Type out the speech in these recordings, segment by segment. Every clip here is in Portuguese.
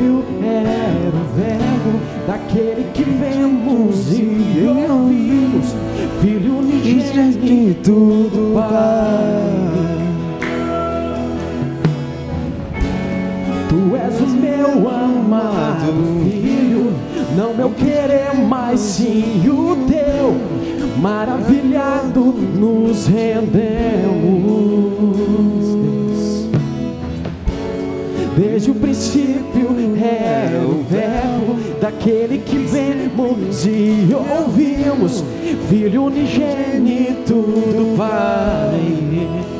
princípio era o verbo daquele que vemos e ouvimos, Filho unigênito do Pai. Tu és o meu amado filho, não meu querer, mas sim o teu. Maravilhado nos rendemos. Desde o princípio é o verbo daquele que vemos e ouvimos, Filho unigênito do Pai.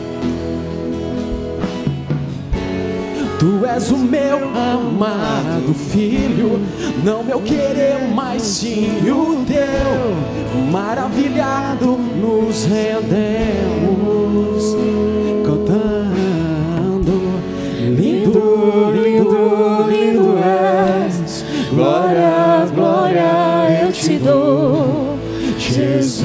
Tu és o meu amado filho, não meu querer, mas sim o teu. Maravilhado nos rendemos, cantando. Lindo, lindo, lindo és. Glória, glória eu te dou, Jesus.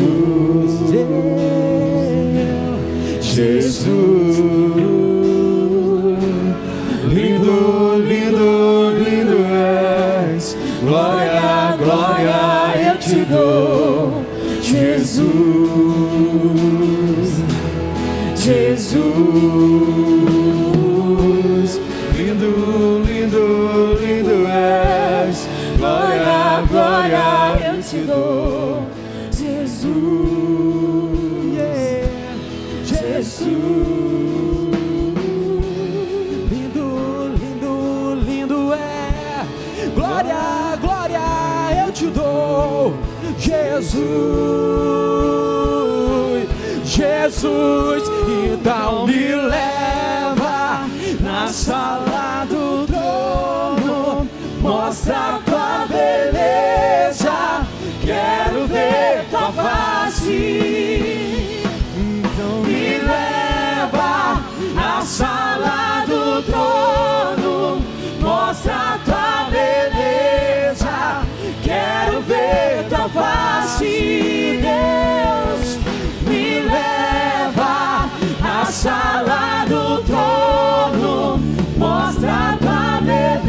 Dou, Jesus. Jesus, então me leva na sala do trono, mostra sala do trono, mostra a tua beleza. Quero ver tua face, Deus. Me leva na sala do trono, mostra a tua beleza.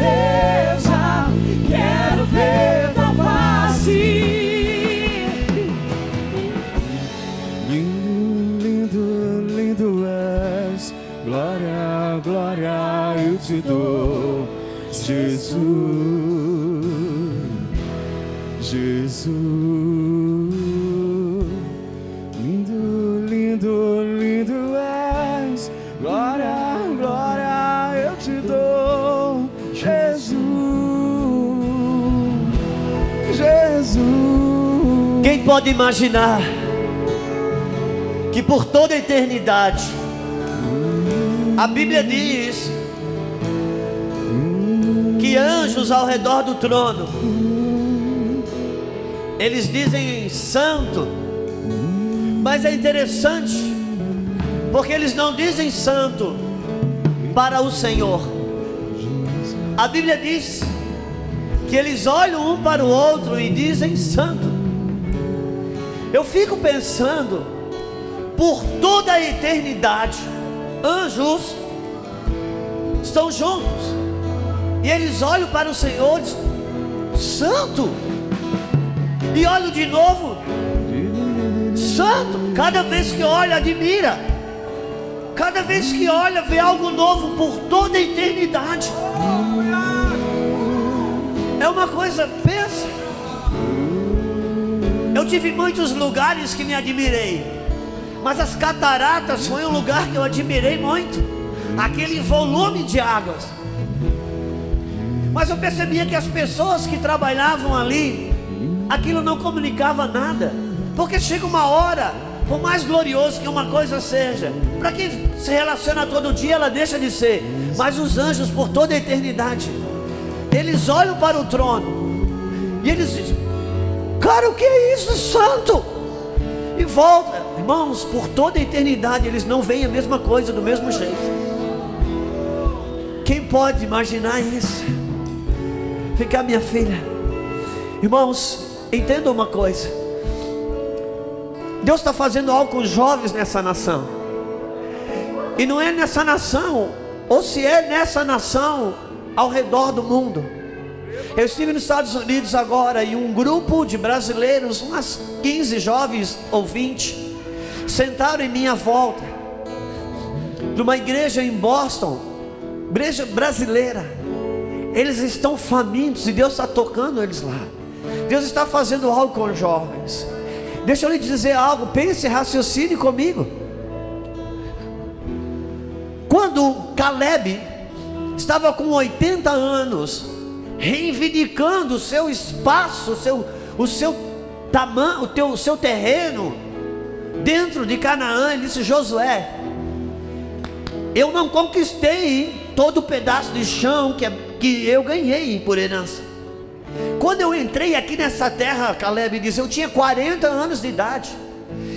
Te dou, Jesus, Jesus. Lindo, lindo, lindo és, glória, glória eu te dou, Jesus, Jesus. Quem pode imaginar que por toda a eternidade, a Bíblia diz que anjos ao redor do trono, eles dizem santo, mas é interessante, porque eles não dizem santo para o Senhor. A Bíblia diz que eles olham um para o outro e dizem santo. Eu fico pensando, por toda a eternidade, anjos estão juntos, e eles olham para o Senhor santo, e olham de novo, santo, cada vez que olha, admira, cada vez que olha, vê algo novo por toda a eternidade. É uma coisa, pensa. Eu tive muitos lugares que me admirei, mas as cataratas foi um lugar que eu admirei muito. Aquele volume de águas. Mas eu percebia que as pessoas que trabalhavam ali, aquilo não comunicava nada. Porque chega uma hora, por mais glorioso que uma coisa seja, para quem se relaciona todo dia, ela deixa de ser. Mas os anjos, por toda a eternidade, eles olham para o trono e eles dizem: Cara, o que é isso, santo? E volta, irmãos, por toda a eternidade, eles não veem a mesma coisa do mesmo jeito. Quem pode imaginar isso? Ficar minha filha, irmãos, entenda uma coisa. Deus está fazendo algo com os jovens nessa nação. E não é nessa nação, ou se é nessa nação, ao redor do mundo. Eu estive nos Estados Unidos agora e um grupo de brasileiros, umas 15 jovens ou 20, sentaram em minha volta, numa igreja em Boston, igreja brasileira. Eles estão famintos e Deus está tocando eles lá. Deus está fazendo algo com os jovens. Deixa eu lhe dizer algo, pense, raciocine comigo. Quando Caleb estava com 80 anos, reivindicando o seu espaço, o seu, o seu tamanho, o, teu, o seu terreno dentro de Canaã, ele disse: Josué, eu não conquistei todo o pedaço de chão que, que eu ganhei por herança. Quando eu entrei aqui nessa terra, Caleb diz, eu tinha 40 anos de idade.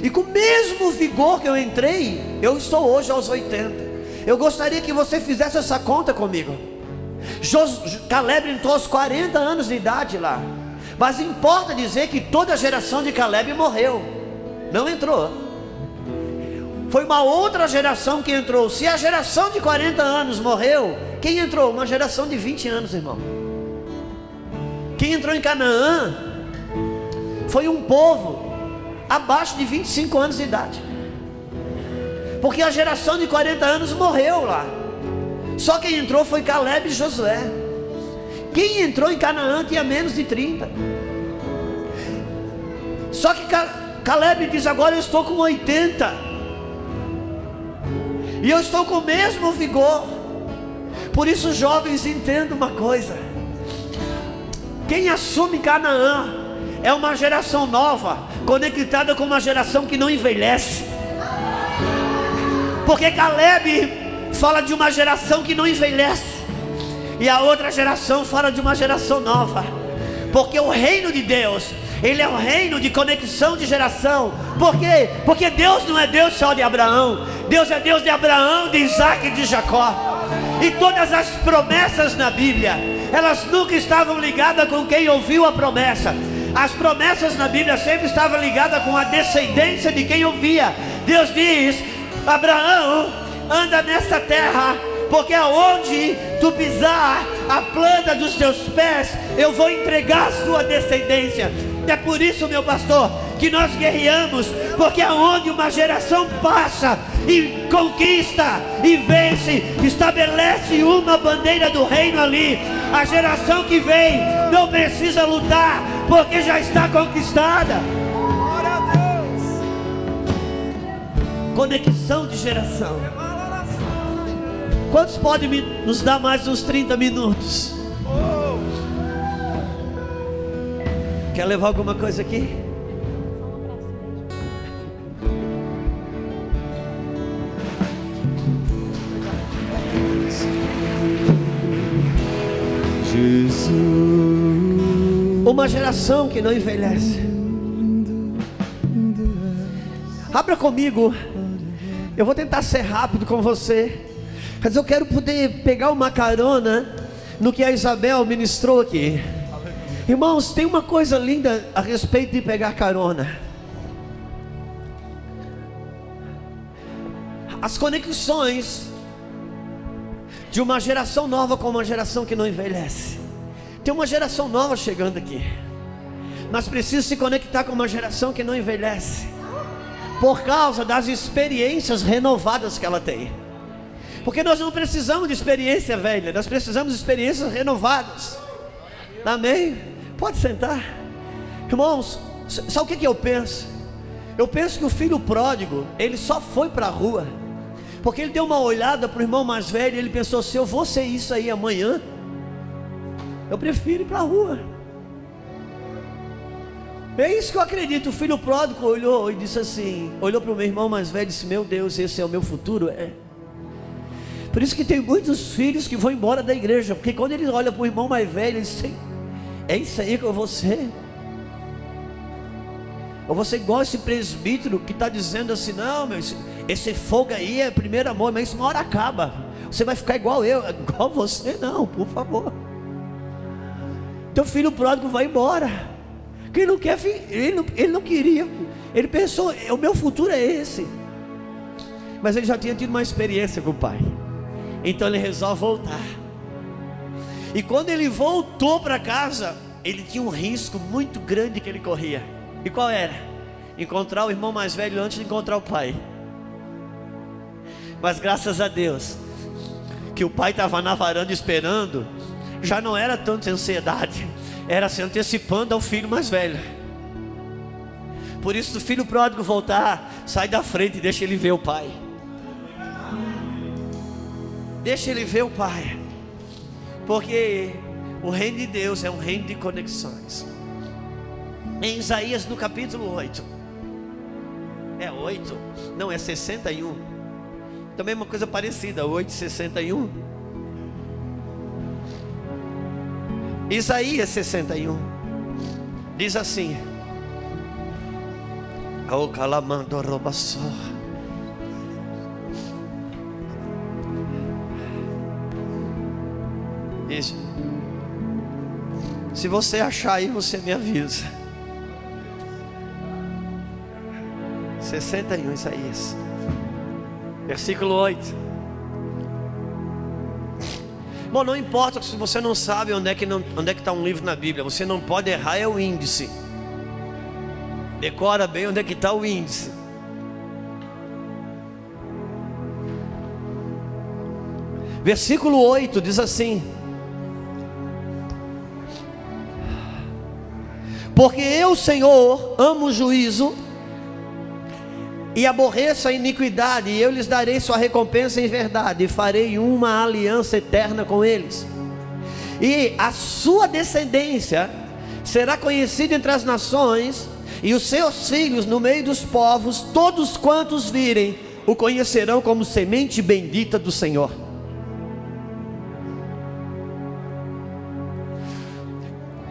E com o mesmo vigor que eu entrei, eu estou hoje aos 80. Eu gostaria que você fizesse essa conta comigo. Jos, Caleb entrou aos 40 anos de idade lá. Mas importa dizer que toda a geração de Caleb morreu. Não entrou. Foi uma outra geração que entrou. Se a geração de 40 anos morreu, quem entrou? Uma geração de 20 anos, irmão. Quem entrou em Canaã foi um povo abaixo de 25 anos de idade. Porque a geração de 40 anos morreu lá. Só quem entrou foi Caleb e Josué. Quem entrou em Canaã tinha menos de 30. Só que Caleb diz: Agora eu estou com 80. E eu estou com o mesmo vigor. Por isso, jovens, entendam uma coisa: quem assume Canaã é uma geração nova, conectada com uma geração que não envelhece. Porque Caleb fala de uma geração que não envelhece, e a outra geração fala de uma geração nova, porque o reino de Deus, ele é um reino de conexão de geração, por quê? Porque Deus não é Deus só de Abraão, Deus é Deus de Abraão, de Isaac e de Jacó, e todas as promessas na Bíblia, elas nunca estavam ligadas com quem ouviu a promessa, as promessas na Bíblia sempre estavam ligadas com a descendência de quem ouvia. Deus diz: Abraão, anda nessa terra, porque aonde tu pisar a planta dos teus pés, eu vou entregar a sua descendência. É por isso, meu pastor, que nós guerreamos, porque aonde uma geração passa e conquista e vence, estabelece uma bandeira do reino ali. A geração que vem não precisa lutar, porque já está conquistada. Conexão de geração. Quantos podem nos dar mais uns 30 minutos? Quer levar alguma coisa aqui? Jesus. Uma geração que não envelhece. Abra comigo. Eu vou tentar ser rápido com você. Mas eu quero poder pegar uma carona no que a Isabel ministrou aqui. Irmãos, tem uma coisa linda a respeito de pegar carona. As conexões de uma geração nova com uma geração que não envelhece. Tem uma geração nova chegando aqui. Mas precisa se conectar com uma geração que não envelhece. Por causa das experiências renovadas que ela tem. Porque nós não precisamos de experiência velha, nós precisamos de experiências renovadas. Amém? Pode sentar. Irmãos, sabe o que, que eu penso? Eu penso que o filho pródigo, ele só foi para a rua, porque ele deu uma olhada para o irmão mais velho e ele pensou: se eu vou ser isso aí amanhã, eu prefiro ir para a rua. É isso que eu acredito. O filho pródigo olhou e disse assim: olhou para o meu irmão mais velho e disse: Meu Deus, esse é o meu futuro? É. Por isso que tem muitos filhos que vão embora da igreja, porque quando eles olham para o irmão mais velho, eles dizem: É isso aí que eu vou ser. Ou você igual esse presbítero que está dizendo assim: Não, meu, esse, esse fogo aí é primeiro amor, mas isso uma hora acaba. Você vai ficar igual eu, igual você, não, por favor. Teu filho pródigo vai embora. Que ele não quer, ele não, ele não queria. Ele pensou: O meu futuro é esse. Mas ele já tinha tido uma experiência com o pai. Então ele resolve voltar. E quando ele voltou para casa, ele tinha um risco muito grande que ele corria. E qual era? Encontrar o irmão mais velho antes de encontrar o pai. Mas graças a Deus, que o pai estava na varanda esperando, já não era tanta ansiedade, era se antecipando ao filho mais velho. Por isso, o filho pródigo voltar, sai da frente e deixa ele ver o pai. Deixa ele ver o pai. Porque o reino de Deus é um reino de conexões. Em Isaías no capítulo 8. É 8? Não, é 61. Também uma coisa parecida, 8, 61. Isaías 61. Diz assim: O calamando robassor. Isso. Se você achar aí, você me avisa. 61 Isaías. Versículo 8. Bom, não importa se você não sabe onde é que é está um livro na Bíblia, você não pode errar é o índice. Decora bem onde é que está o índice. Versículo 8 diz assim: Porque eu, Senhor, amo o juízo e aborreço a iniquidade, e eu lhes darei sua recompensa em verdade, e farei uma aliança eterna com eles. E a sua descendência será conhecida entre as nações, e os seus filhos no meio dos povos, todos quantos virem, o conhecerão como semente bendita do Senhor.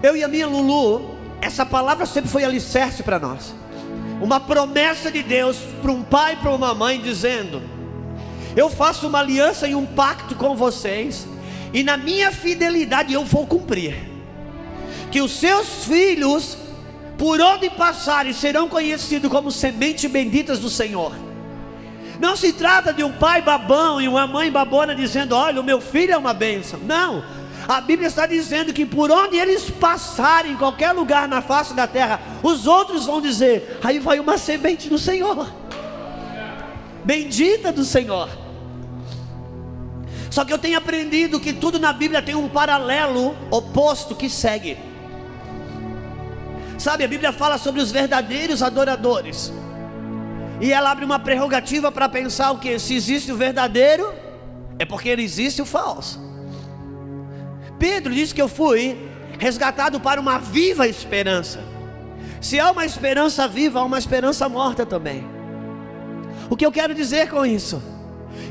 Eu e a minha Lulu, essa palavra sempre foi alicerce para nós uma promessa de Deus para um pai e para uma mãe, dizendo: Eu faço uma aliança e um pacto com vocês, e na minha fidelidade eu vou cumprir. Que os seus filhos, por onde passarem, serão conhecidos como sementes benditas do Senhor. Não se trata de um pai babão e uma mãe babona dizendo: Olha, o meu filho é uma bênção. Não a Bíblia está dizendo que por onde eles passarem, em qualquer lugar na face da terra, os outros vão dizer: aí vai uma semente do Senhor, bendita do Senhor. Só que eu tenho aprendido que tudo na Bíblia tem um paralelo oposto que segue. Sabe, a Bíblia fala sobre os verdadeiros adoradores. E ela abre uma prerrogativa para pensar o que? Se existe o verdadeiro, é porque existe o falso. Pedro disse que eu fui resgatado para uma viva esperança. Se há uma esperança viva, há uma esperança morta também. O que eu quero dizer com isso?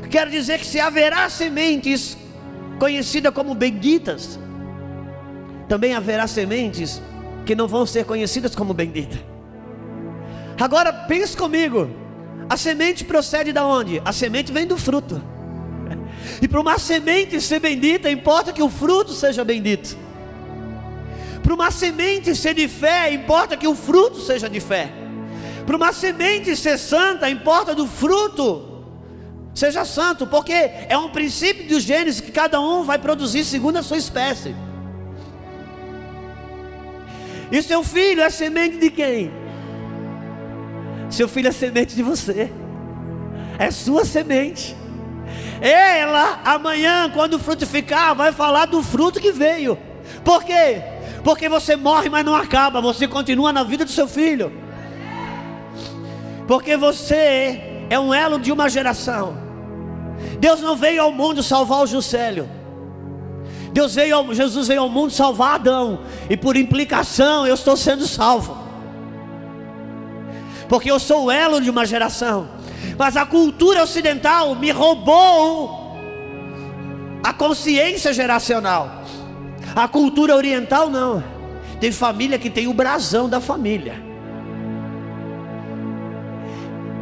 Quero dizer que se haverá sementes conhecidas como benditas, também haverá sementes que não vão ser conhecidas como benditas. Agora pense comigo: a semente procede da onde? A semente vem do fruto. E para uma semente ser bendita, importa que o fruto seja bendito. Para uma semente ser de fé, importa que o fruto seja de fé. Para uma semente ser santa, importa do fruto seja santo, porque é um princípio do Gênesis que cada um vai produzir segundo a sua espécie. E seu filho é semente de quem? Seu filho é semente de você, é sua semente. Ela, amanhã, quando frutificar, vai falar do fruto que veio. Por quê? Porque você morre, mas não acaba, você continua na vida do seu filho. Porque você é um elo de uma geração. Deus não veio ao mundo salvar o Juscelio. Deus veio ao, Jesus veio ao mundo salvar Adão, e por implicação eu estou sendo salvo. Porque eu sou o elo de uma geração mas a cultura ocidental me roubou a consciência geracional. A cultura oriental não. Tem família que tem o brasão da família.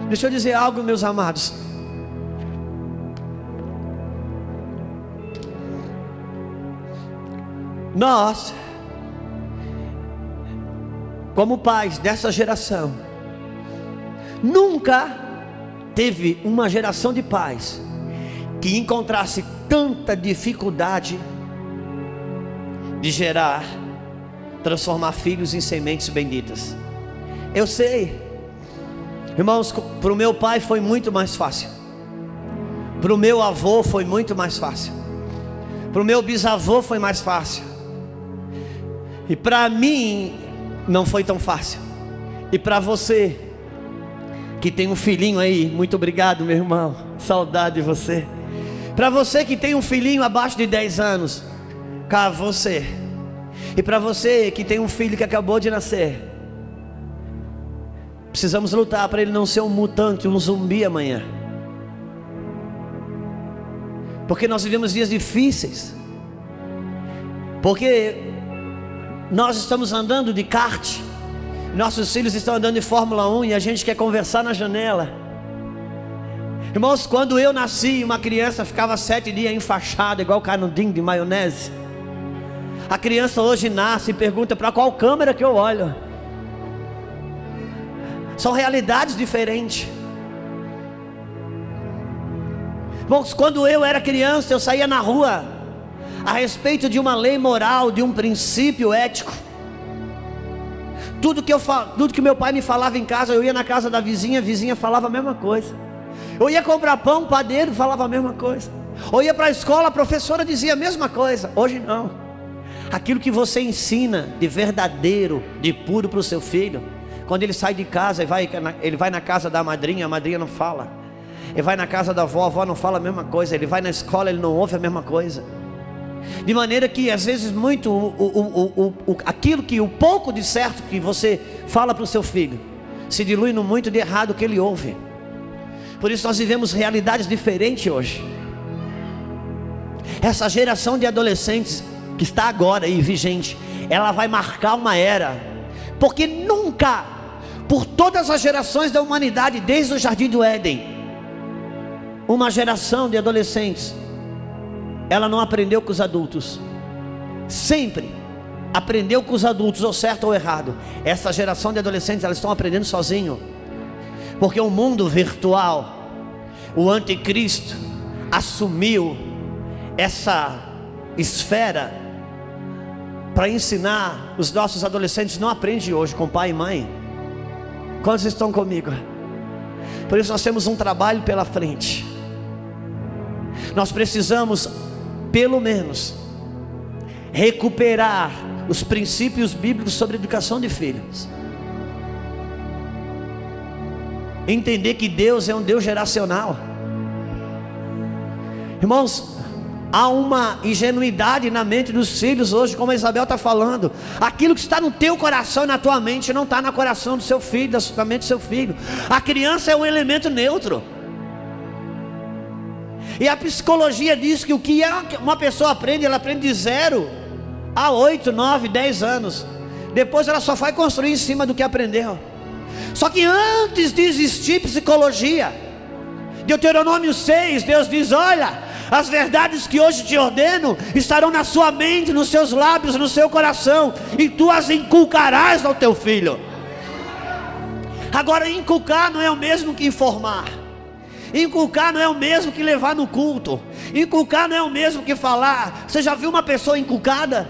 Deixa eu dizer algo, meus amados. Nós, como pais dessa geração, nunca teve uma geração de pais que encontrasse tanta dificuldade de gerar, transformar filhos em sementes benditas. Eu sei, irmãos, para o meu pai foi muito mais fácil, para o meu avô foi muito mais fácil, para o meu bisavô foi mais fácil, e para mim não foi tão fácil, e para você, que tem um filhinho aí, muito obrigado, meu irmão, saudade de você. Para você que tem um filhinho abaixo de 10 anos, cá você. E para você que tem um filho que acabou de nascer, precisamos lutar para ele não ser um mutante, um zumbi amanhã. Porque nós vivemos dias difíceis. Porque nós estamos andando de kart, nossos filhos estão andando de Fórmula 1 e a gente quer conversar na janela. Irmãos, quando eu nasci, uma criança ficava sete dias enfaixada, igual canudinho de maionese. A criança hoje nasce e pergunta para qual câmera que eu olho. São realidades diferentes. Irmãos, quando eu era criança, eu saía na rua a respeito de uma lei moral, de um princípio ético. Tudo que, eu, tudo que meu pai me falava em casa, eu ia na casa da vizinha, a vizinha falava a mesma coisa. Eu ia comprar pão, padeiro falava a mesma coisa. Ou ia para a escola, a professora dizia a mesma coisa. Hoje não. Aquilo que você ensina de verdadeiro, de puro para o seu filho, quando ele sai de casa e vai, ele vai na casa da madrinha, a madrinha não fala. Ele vai na casa da avó, a avó não fala a mesma coisa. Ele vai na escola, ele não ouve a mesma coisa. De maneira que às vezes muito o, o, o, aquilo que o pouco de certo que você fala para o seu filho se dilui no muito de errado que ele ouve. Por isso nós vivemos realidades diferentes hoje. Essa geração de adolescentes que está agora aí vigente, ela vai marcar uma era, porque nunca, por todas as gerações da humanidade, desde o jardim do Éden, uma geração de adolescentes, ela não aprendeu com os adultos, sempre aprendeu com os adultos, ou certo ou errado. Essa geração de adolescentes, elas estão aprendendo sozinho porque o mundo virtual, o anticristo, assumiu essa esfera para ensinar os nossos adolescentes. Não aprende hoje com pai e mãe. Quantos estão comigo? Por isso nós temos um trabalho pela frente. Nós precisamos, pelo menos, recuperar os princípios bíblicos sobre educação de filhos. entender que Deus é um Deus geracional. Irmãos, há uma ingenuidade na mente dos filhos hoje, como a Isabel está falando. Aquilo que está no teu coração e na tua mente não está no coração do seu filho, da mente do seu filho. A criança é um elemento neutro. E a psicologia diz que o que é uma pessoa aprende, ela aprende de zero a oito, nove, dez anos. Depois ela só vai construir em cima do que aprendeu. Só que antes de existir psicologia, Deuteronômio 6, Deus diz: Olha, as verdades que hoje te ordeno estarão na sua mente, nos seus lábios, no seu coração, e tu as inculcarás ao teu filho. Agora, inculcar não é o mesmo que informar. Inculcar não é o mesmo que levar no culto. Inculcar não é o mesmo que falar. Você já viu uma pessoa inculcada?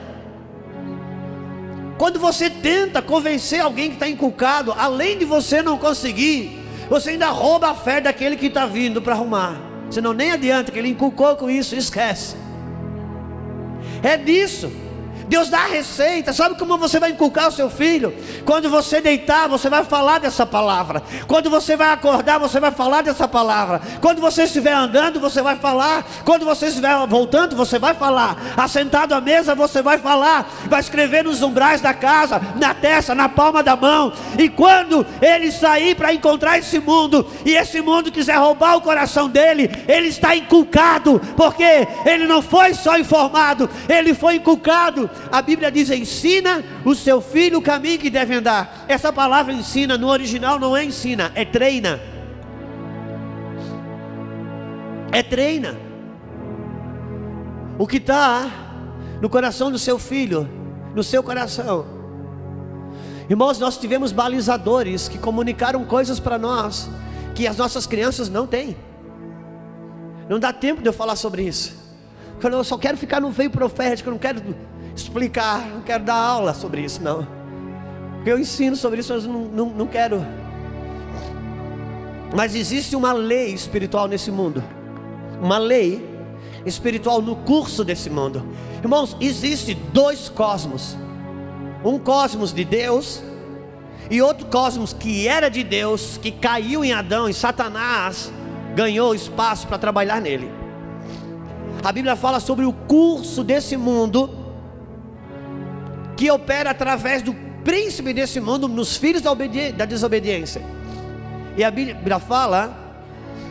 Quando você tenta convencer alguém que está inculcado, além de você não conseguir, você ainda rouba a fé daquele que está vindo para arrumar. Senão nem adianta que ele inculcou com isso, esquece. É disso. Deus dá a receita. Sabe como você vai inculcar o seu filho? Quando você deitar, você vai falar dessa palavra. Quando você vai acordar, você vai falar dessa palavra. Quando você estiver andando, você vai falar. Quando você estiver voltando, você vai falar. Assentado à mesa, você vai falar. Vai escrever nos umbrais da casa, na testa, na palma da mão. E quando ele sair para encontrar esse mundo, e esse mundo quiser roubar o coração dele, ele está inculcado, porque ele não foi só informado, ele foi inculcado a Bíblia diz: ensina o seu filho o caminho que deve andar. Essa palavra ensina no original não é ensina, é treina. É treina. O que está no coração do seu filho, no seu coração. Irmãos, nós tivemos balizadores que comunicaram coisas para nós que as nossas crianças não têm. Não dá tempo de eu falar sobre isso. Eu só quero ficar no veio profético, eu não quero explicar, não quero dar aula sobre isso, não. Porque eu ensino sobre isso, mas não, não, não quero. Mas existe uma lei espiritual nesse mundo. Uma lei espiritual no curso desse mundo. Irmãos, existe dois cosmos. Um cosmos de Deus e outro cosmos que era de Deus, que caiu em Adão e Satanás ganhou espaço para trabalhar nele. A Bíblia fala sobre o curso desse mundo que opera através do príncipe desse mundo nos filhos da, da desobediência. E a Bíblia fala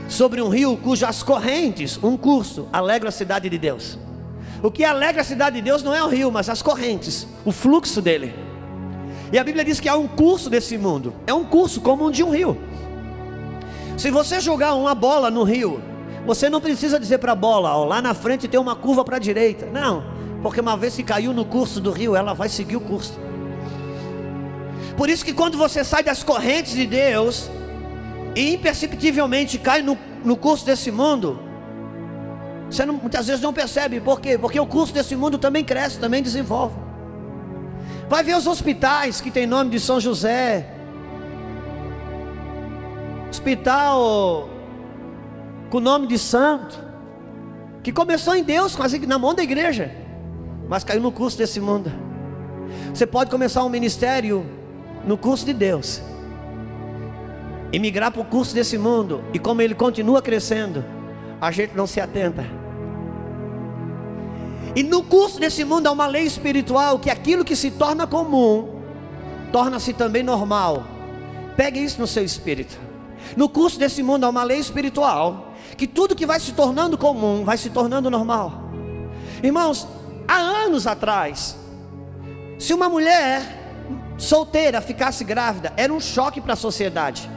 sobre um rio cujas correntes, um curso, alegra a cidade de Deus. O que alegra a cidade de Deus não é o rio, mas as correntes, o fluxo dele. E a Bíblia diz que há um curso desse mundo, é um curso como um de um rio. Se você jogar uma bola no rio, você não precisa dizer para a bola, ó, lá na frente tem uma curva para a direita. Não, porque uma vez que caiu no curso do rio, ela vai seguir o curso. Por isso que quando você sai das correntes de Deus, e imperceptivelmente cai no, no curso desse mundo, você não, muitas vezes não percebe, por quê? Porque o curso desse mundo também cresce, também desenvolve. Vai ver os hospitais que tem nome de São José, hospital com nome de santo, que começou em Deus, na mão da igreja, mas caiu no curso desse mundo. Você pode começar um ministério no curso de Deus, e migrar para o curso desse mundo, e como ele continua crescendo, a gente não se atenta. E no curso desse mundo há uma lei espiritual que aquilo que se torna comum torna-se também normal. Pegue isso no seu espírito. No curso desse mundo há uma lei espiritual que tudo que vai se tornando comum vai se tornando normal. Irmãos, há anos atrás, se uma mulher solteira ficasse grávida, era um choque para a sociedade.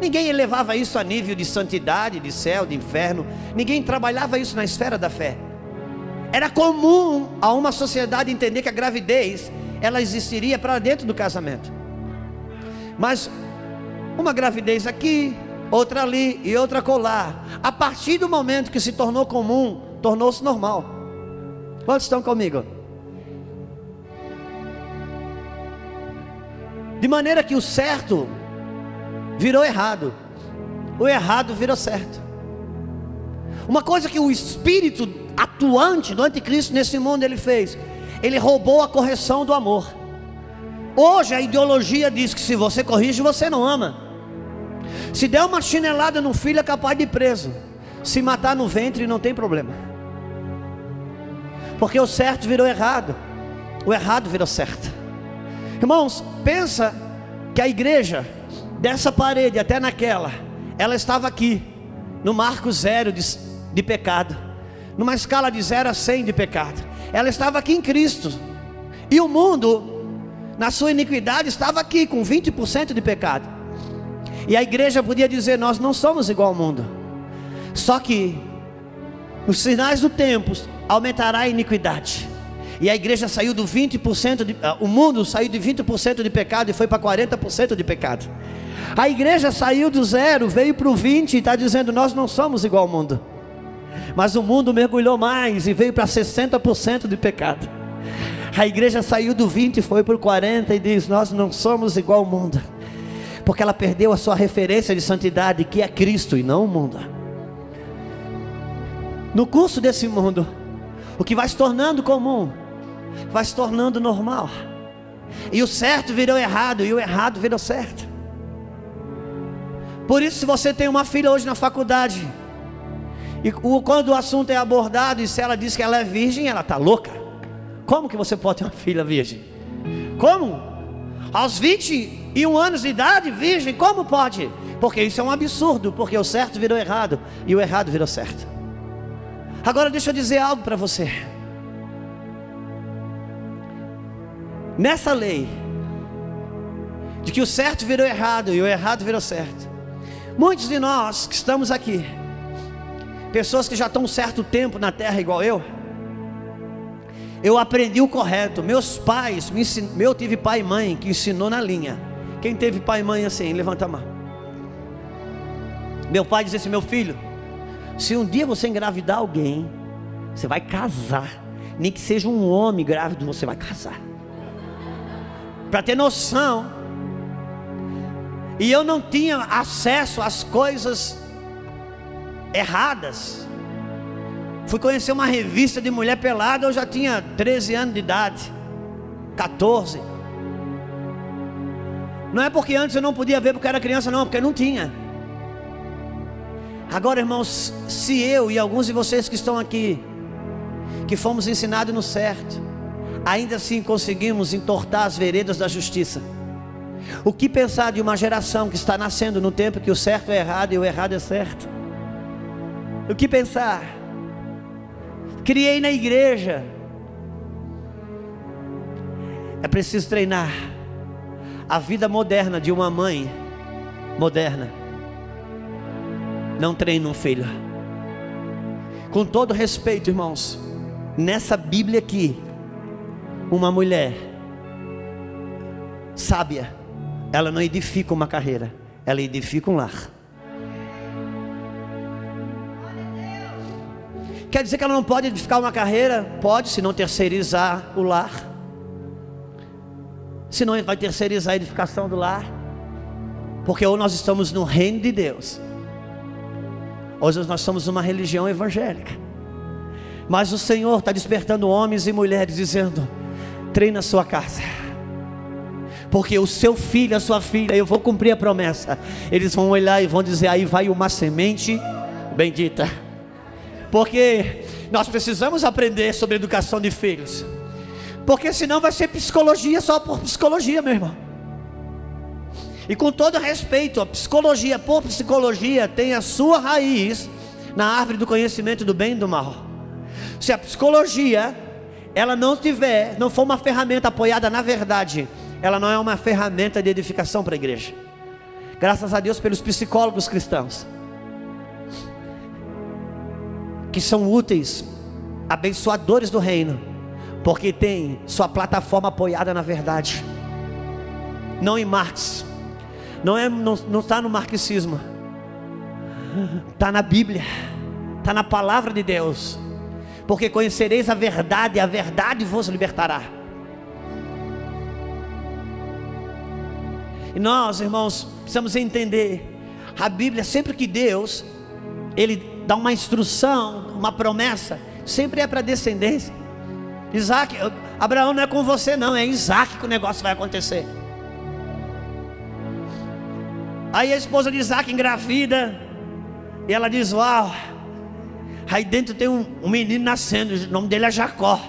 Ninguém elevava isso a nível de santidade, de céu, de inferno. Ninguém trabalhava isso na esfera da fé. Era comum a uma sociedade entender que a gravidez ela existiria para dentro do casamento. Mas uma gravidez aqui, outra ali e outra colar. A partir do momento que se tornou comum, tornou-se normal. Quantos estão comigo? De maneira que o certo virou errado. O errado virou certo. Uma coisa que o espírito atuante do anticristo nesse mundo ele fez, ele roubou a correção do amor. Hoje a ideologia diz que se você corrige, você não ama. Se der uma chinelada no filho, é capaz de ir preso. Se matar no ventre, não tem problema. Porque o certo virou errado, o errado virou certo. Irmãos, pensa que a igreja dessa parede até naquela, ela estava aqui, no marco zero de, de pecado, numa escala de zero a cem de pecado. Ela estava aqui em Cristo, e o mundo, na sua iniquidade, estava aqui com 20% de pecado. E a igreja podia dizer: Nós não somos igual ao mundo, só que nos sinais do tempo aumentará a iniquidade. E a igreja saiu do 20% de, uh, o mundo saiu de 20% de pecado e foi para 40% de pecado. A igreja saiu do zero, veio para o 20 e está dizendo: Nós não somos igual ao mundo. Mas o mundo mergulhou mais e veio para 60% de pecado. A igreja saiu do 20 e foi para o 40 e diz: Nós não somos igual ao mundo. Porque ela perdeu a sua referência de santidade, que é Cristo e não o mundo. No curso desse mundo, o que vai se tornando comum, vai se tornando normal. E o certo virou errado, e o errado virou certo. Por isso, se você tem uma filha hoje na faculdade, e quando o assunto é abordado, e se ela diz que ela é virgem, ela está louca. Como que você pode ter uma filha virgem? Como? Aos 21 anos de idade, virgem, como pode? Porque isso é um absurdo, porque o certo virou errado e o errado virou certo. Agora deixa eu dizer algo para você. Nessa lei, de que o certo virou errado e o errado virou certo, Muitos de nós que estamos aqui, pessoas que já estão um certo tempo na terra igual eu, eu aprendi o correto. Meus pais, me ensin... eu tive pai e mãe que ensinou na linha. Quem teve pai e mãe assim, levanta a mão. Meu pai dizia assim: meu filho, se um dia você engravidar alguém, você vai casar nem que seja um homem grávido, você vai casar. Para ter noção. E eu não tinha acesso às coisas erradas. Fui conhecer uma revista de mulher pelada, eu já tinha 13 anos de idade, 14. Não é porque antes eu não podia ver porque era criança, não, porque não tinha. Agora, irmãos, se eu e alguns de vocês que estão aqui, que fomos ensinados no certo, ainda assim conseguimos entortar as veredas da justiça. O que pensar de uma geração que está nascendo no tempo que o certo é errado e o errado é certo? O que pensar? Criei na igreja. É preciso treinar a vida moderna de uma mãe moderna. Não treina um filho. Com todo respeito, irmãos, nessa Bíblia aqui, uma mulher sábia, ela não edifica uma carreira, ela edifica um lar. Quer dizer que ela não pode edificar uma carreira? Pode, se não terceirizar o lar. Se não vai terceirizar a edificação do lar. Porque ou nós estamos no reino de Deus, ou nós somos uma religião evangélica. Mas o Senhor está despertando homens e mulheres, dizendo: treina a sua casa. Porque o seu filho, a sua filha, eu vou cumprir a promessa. Eles vão olhar e vão dizer: aí vai uma semente bendita. Porque nós precisamos aprender sobre educação de filhos. Porque senão vai ser psicologia só por psicologia, meu irmão. E com todo respeito, a psicologia por psicologia tem a sua raiz na árvore do conhecimento do bem e do mal. Se a psicologia ela não tiver, não for uma ferramenta apoiada na verdade, ela não é uma ferramenta de edificação para a igreja. Graças a Deus pelos psicólogos cristãos que são úteis, abençoadores do reino, porque tem sua plataforma apoiada na verdade, não em Marx, não é, não está no marxismo, está na Bíblia, está na palavra de Deus, porque conhecereis a verdade, e a verdade vos libertará. E nós, irmãos, precisamos entender a Bíblia sempre que Deus ele dá uma instrução, uma promessa, sempre é para descendência. Isaac, Abraão não é com você, não, é Isaac que o negócio vai acontecer. Aí a esposa de Isaac engravida, e ela diz: Uau, aí dentro tem um, um menino nascendo, o nome dele é Jacó.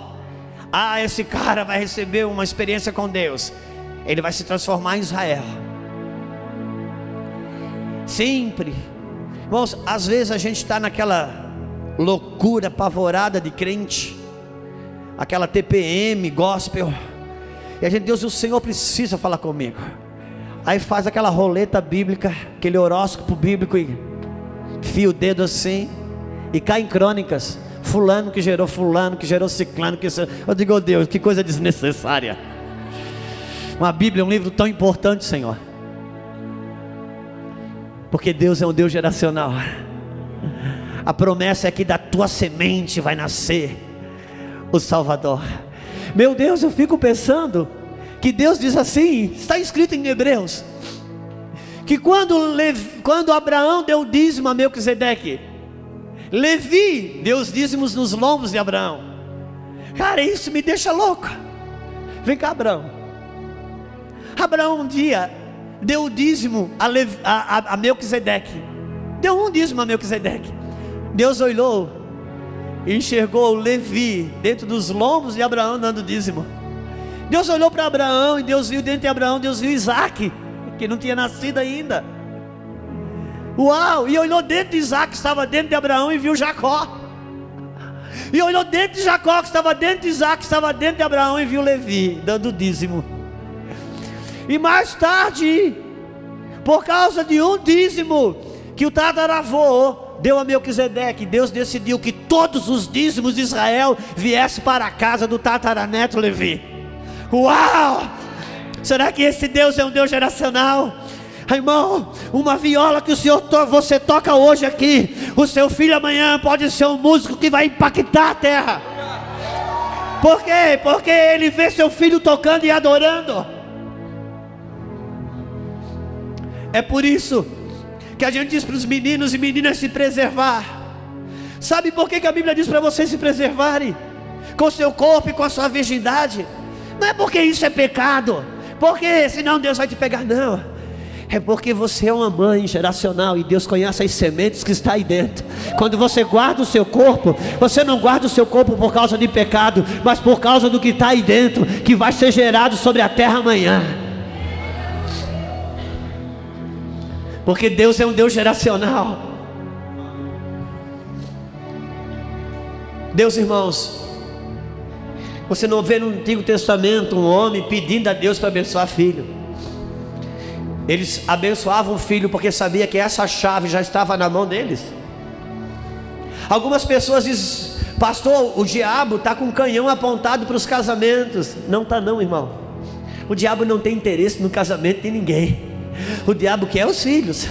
Ah, esse cara vai receber uma experiência com Deus, ele vai se transformar em Israel. Sempre Irmãos, às vezes a gente está naquela loucura apavorada de crente, aquela TPM, gospel, e a gente, Deus, o Senhor precisa falar comigo. Aí faz aquela roleta bíblica, aquele horóscopo bíblico e fia o dedo assim e cai em crônicas. Fulano que gerou fulano, que gerou ciclano, que eu digo, oh Deus, que coisa desnecessária. Uma Bíblia, um livro tão importante, Senhor. Porque Deus é um Deus geracional. A promessa é que da tua semente vai nascer o Salvador. Meu Deus, eu fico pensando que Deus diz assim, está escrito em Hebreus, que quando, Levi, quando Abraão deu dízimo a Melquisedeque, Levi deu os dízimos nos lombos de Abraão. Cara, isso me deixa louco. Vem cá, Abraão. Abraão um dia deu o dízimo a, Levi, a, a, a Melquisedeque. Deu um dízimo a Melquisedeque. Deus olhou e enxergou Levi dentro dos lombos de Abraão dando dízimo. Deus olhou para Abraão e Deus viu dentro de Abraão, Deus viu Isaac, que não tinha nascido ainda. Uau! E olhou dentro de Isaac, que estava dentro de Abraão, e viu Jacó. E olhou dentro de Jacó, que estava dentro de Isaac, que estava dentro de Abraão, e viu Levi dando dízimo. E mais tarde, por causa de um dízimo que o tataravô deu a Melquisedeque, Deus decidiu que todos os dízimos de Israel viessem para a casa do tataraneto Levi. Uau! Será que esse Deus é um Deus geracional? Irmão, uma viola que o Senhor to você toca hoje aqui, o seu filho amanhã pode ser um músico que vai impactar a terra. Por quê? Porque ele vê seu filho tocando e adorando. É por isso que a gente diz para os meninos e meninas se preservar. Sabe por que, que a Bíblia diz para vocês se preservarem? Com seu corpo e com a sua virgindade. Não é porque isso é pecado, porque senão Deus vai te pegar, não. É porque você é uma mãe geracional e Deus conhece as sementes que está aí dentro. Quando você guarda o seu corpo, você não guarda o seu corpo por causa de pecado, mas por causa do que está aí dentro, que vai ser gerado sobre a terra amanhã. Porque Deus é um Deus geracional. Deus, irmãos, você não vê no Antigo Testamento um homem pedindo a Deus para abençoar filho. Eles abençoavam o filho porque sabia que essa chave já estava na mão deles. Algumas pessoas dizem, pastor, o diabo está com um canhão apontado para os casamentos. Não está não, irmão. O diabo não tem interesse no casamento de ninguém. O diabo quer os filhos.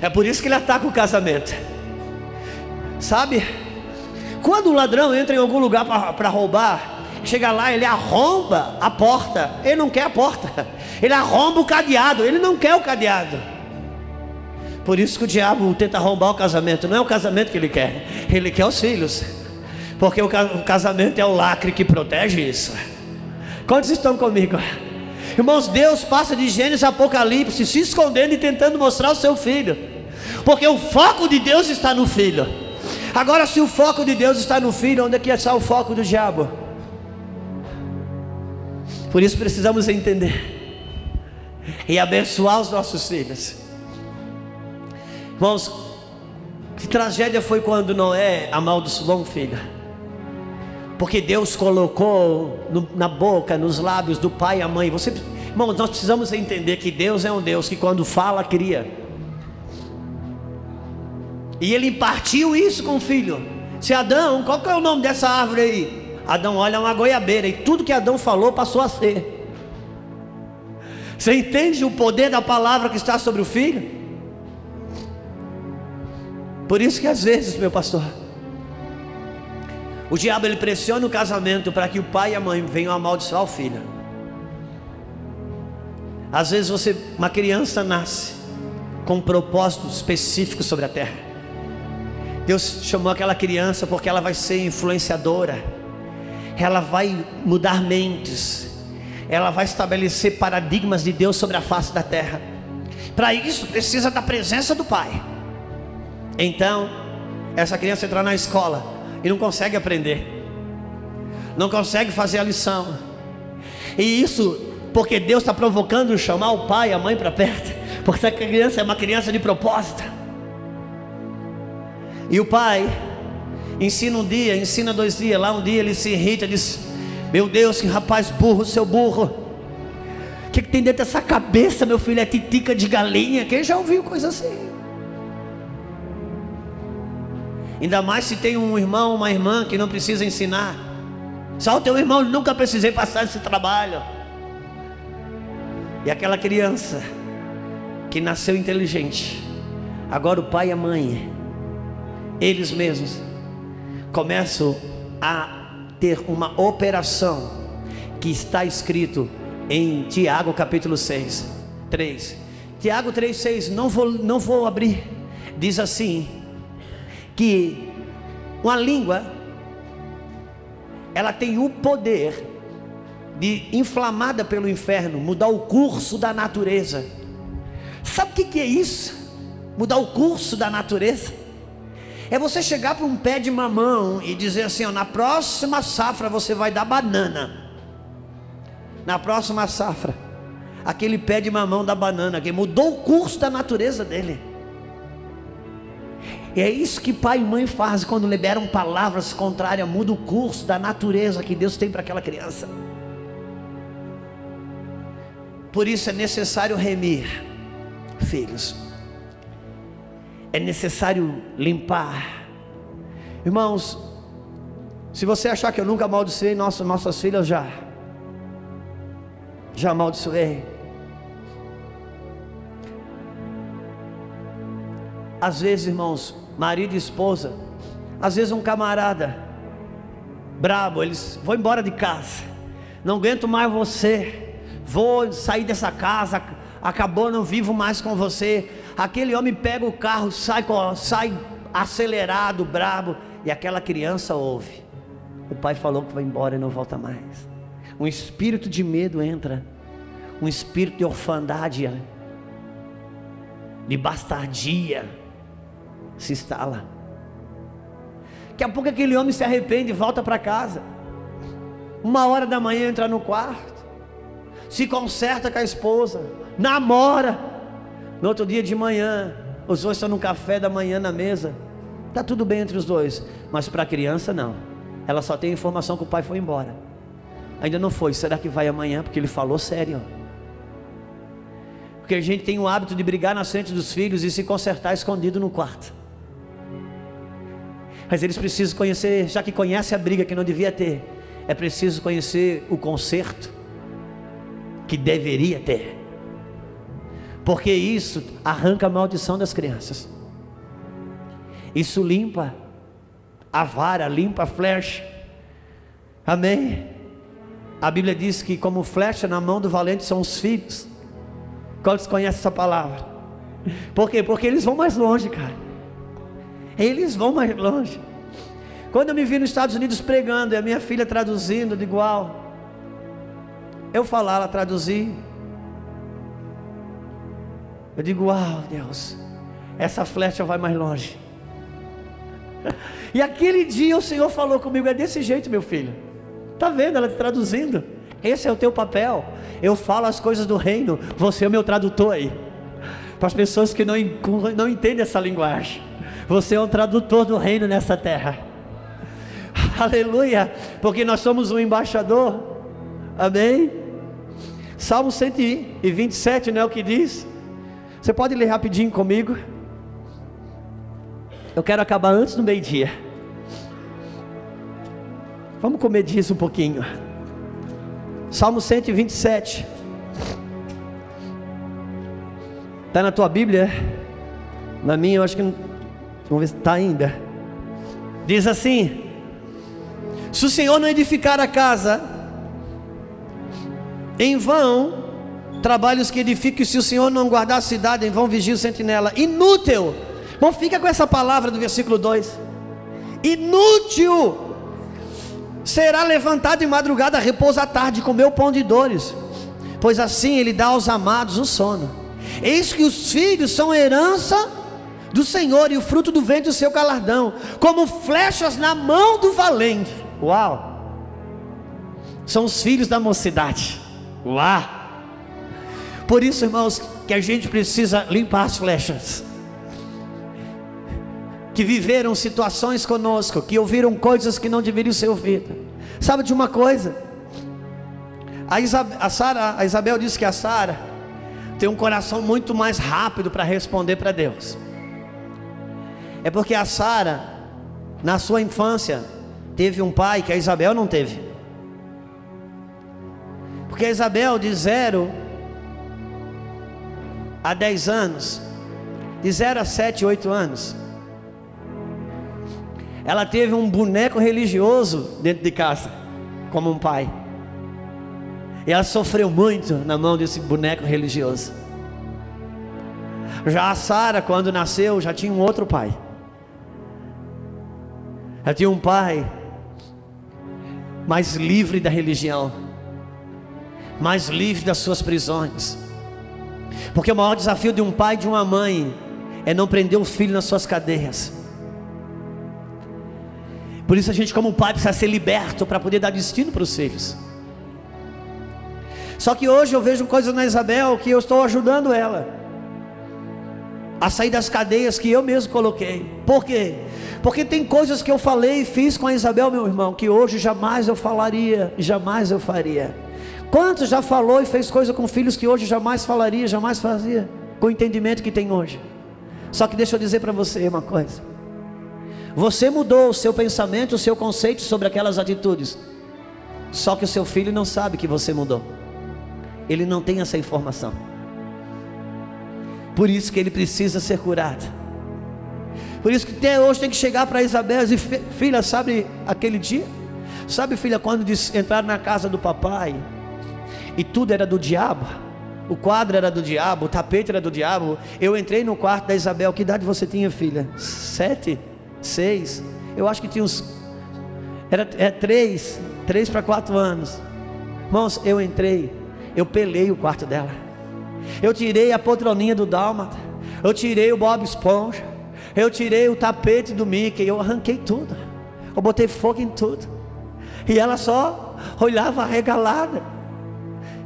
É por isso que ele ataca o casamento. Sabe? Quando o ladrão entra em algum lugar para roubar, chega lá, ele arromba a porta. Ele não quer a porta. Ele arromba o cadeado, ele não quer o cadeado. Por isso que o diabo tenta arrombar o casamento. Não é o casamento que ele quer, ele quer os filhos. Porque o casamento é o lacre que protege isso. Quantos estão comigo? Irmãos, Deus passa de Gênesis a Apocalipse, se escondendo e tentando mostrar o seu filho. Porque o foco de Deus está no filho. Agora, se o foco de Deus está no filho, onde é que está o foco do diabo? Por isso precisamos entender e abençoar os nossos filhos. Irmãos, que tragédia foi quando Noé amaldiçoou um filho. Porque Deus colocou no, na boca, nos lábios do pai e a mãe. Você, irmãos, nós precisamos entender que Deus é um Deus que quando fala, cria. E ele impartiu isso com o filho. Se Adão, qual que é o nome dessa árvore aí? Adão olha uma goiabeira e tudo que Adão falou passou a ser. Você entende o poder da palavra que está sobre o filho? Por isso que às vezes, meu pastor, o diabo ele pressiona o casamento para que o pai e a mãe venham amaldiçoar o filho. Às vezes você, uma criança nasce com um propósito específico sobre a terra. Deus chamou aquela criança porque ela vai ser influenciadora. Ela vai mudar mentes ela vai estabelecer paradigmas de Deus sobre a face da terra. Para isso precisa da presença do Pai. Então, essa criança entra na escola e não consegue aprender, não consegue fazer a lição, e isso porque Deus está provocando chamar o pai e a mãe para perto, porque essa criança é uma criança de propósito. E o pai ensina um dia, ensina dois dias, lá um dia ele se irrita, diz: meu Deus, que rapaz burro, seu burro. O que, que tem dentro dessa cabeça, meu filho? É titica de galinha. Quem já ouviu coisa assim? Ainda mais se tem um irmão, uma irmã que não precisa ensinar. Só o teu irmão nunca precisei passar esse trabalho. E aquela criança que nasceu inteligente, agora o pai e a mãe, eles mesmos, começam a ter uma operação que está escrito em Tiago capítulo 6, 3. Tiago 3, 6, não vou, não vou abrir. Diz assim: que uma língua ela tem o poder de, inflamada pelo inferno, mudar o curso da natureza. Sabe o que, que é isso? Mudar o curso da natureza? É você chegar para um pé de mamão e dizer assim: ó, na próxima safra você vai dar banana. Na próxima safra, aquele pé de mamão da banana que mudou o curso da natureza dele. E é isso que pai e mãe fazem quando liberam palavras contrárias, muda o curso da natureza que Deus tem para aquela criança. Por isso é necessário remir, filhos é necessário limpar. Irmãos, se você achar que eu nunca amaldiçoei nossas, nossas filhas, já. Já amaldiçoei. Às vezes, irmãos, marido e esposa, às vezes um camarada brabo, eles vão embora de casa. Não aguento mais você. Vou sair dessa casa, acabou, não vivo mais com você. Aquele homem pega o carro, sai, sai acelerado, brabo, e aquela criança ouve. O pai falou que vai embora e não volta mais. Um espírito de medo entra, um espírito de orfandade, de bastardia se instala. Daqui a pouco aquele homem se arrepende e volta para casa. Uma hora da manhã entra no quarto, se conserta com a esposa, namora. No outro dia de manhã, os dois estão no café da manhã na mesa. Tá tudo bem entre os dois, mas para a criança não. Ela só tem informação que o pai foi embora. Ainda não foi. Será que vai amanhã? Porque ele falou sério. Porque a gente tem o hábito de brigar na frente dos filhos e se consertar escondido no quarto. Mas eles precisam conhecer, já que conhece a briga que não devia ter, é preciso conhecer o conserto que deveria ter. Porque isso arranca a maldição das crianças. Isso limpa a vara, limpa a flecha. Amém? A Bíblia diz que, como flecha na mão do valente, são os filhos. Quantos conhecem essa palavra? Por quê? Porque eles vão mais longe, cara. Eles vão mais longe. Quando eu me vi nos Estados Unidos pregando e a minha filha traduzindo de igual, eu falar, ela traduzir. Eu digo, uau, Deus, essa flecha vai mais longe. E aquele dia o Senhor falou comigo: é desse jeito, meu filho. Tá vendo ela traduzindo? Esse é o teu papel. Eu falo as coisas do reino. Você é o meu tradutor aí. Para as pessoas que não, não entendem essa linguagem. Você é um tradutor do reino nessa terra. Aleluia. Porque nós somos um embaixador. Amém? Salmo 127, não é o que diz? Você pode ler rapidinho comigo? Eu quero acabar antes do meio-dia. Vamos comer disso um pouquinho. Salmo 127. Está na tua Bíblia? Na minha, eu acho que. Vamos ver se está ainda. Diz assim: Se o Senhor não edificar a casa, em vão trabalhos que edificam, se o Senhor não guardar a cidade, em vão vigia o sentinela. Inútil Bom, fica com essa palavra do versículo 2: Inútil será levantado de madrugada, repousa à tarde, comeu pão de dores, pois assim ele dá aos amados o sono. Eis que os filhos são herança do Senhor e o fruto do vento do seu galardão, como flechas na mão do valente. Uau! São os filhos da mocidade. Uau! Por isso, irmãos, que a gente precisa limpar as flechas que viveram situações conosco, que ouviram coisas que não deveriam ser ouvidas. Sabe de uma coisa? A, Isabel, a, Sarah, a Isabel disse que a Sara tem um coração muito mais rápido para responder para Deus. É porque a Sara, na sua infância, teve um pai que a Isabel não teve. Porque a Isabel, de zero a dez anos, de zero a sete, oito anos, ela teve um boneco religioso dentro de casa, como um pai. E ela sofreu muito na mão desse boneco religioso. Já a Sara, quando nasceu, já tinha um outro pai. Já tinha um pai mais livre da religião, mais livre das suas prisões. Porque o maior desafio de um pai e de uma mãe é não prender o filho nas suas cadeias. Por isso a gente, como pai, precisa ser liberto para poder dar destino para os filhos. Só que hoje eu vejo coisas na Isabel que eu estou ajudando ela a sair das cadeias que eu mesmo coloquei. Por quê? Porque tem coisas que eu falei e fiz com a Isabel, meu irmão, que hoje jamais eu falaria, jamais eu faria. Quantos já falou e fez coisa com filhos que hoje jamais falaria, jamais fazia, com o entendimento que tem hoje? Só que deixa eu dizer para você uma coisa. Você mudou o seu pensamento, o seu conceito sobre aquelas atitudes. Só que o seu filho não sabe que você mudou. Ele não tem essa informação. Por isso que ele precisa ser curado. Por isso que até hoje tem que chegar para Isabel e dizer, filha, sabe aquele dia? Sabe, filha, quando entraram na casa do papai e tudo era do diabo, o quadro era do diabo, o tapete era do diabo. Eu entrei no quarto da Isabel. Que idade você tinha, filha? Sete? Seis? Eu acho que tinha uns. Era é, três, três para quatro anos. Irmãos, eu entrei, eu pelei o quarto dela. Eu tirei a poltroninha do Dálmata. Eu tirei o Bob Esponja. Eu tirei o tapete do Mickey. Eu arranquei tudo. Eu botei fogo em tudo. E ela só olhava regalada.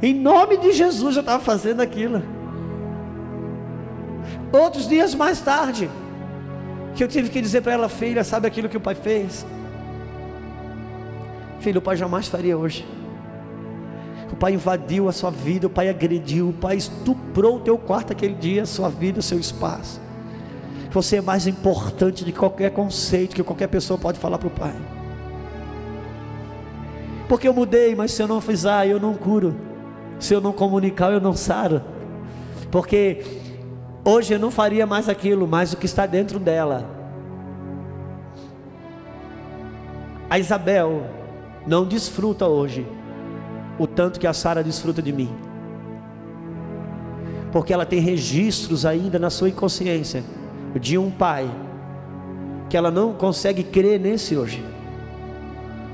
Em nome de Jesus eu estava fazendo aquilo. Outros dias mais tarde, que eu tive que dizer para ela, filha, sabe aquilo que o pai fez? Filho, o pai jamais faria hoje. O pai invadiu a sua vida, o pai agrediu, o pai estuprou o teu quarto aquele dia, a sua vida, o seu espaço. Você é mais importante de qualquer conceito que qualquer pessoa pode falar para o pai. Porque eu mudei, mas se eu não fizer, eu não curo. Se eu não comunicar, eu não saro. Porque hoje eu não faria mais aquilo, mas o que está dentro dela. A Isabel não desfruta hoje o tanto que a Sara desfruta de mim. Porque ela tem registros ainda na sua inconsciência de um pai que ela não consegue crer nesse hoje.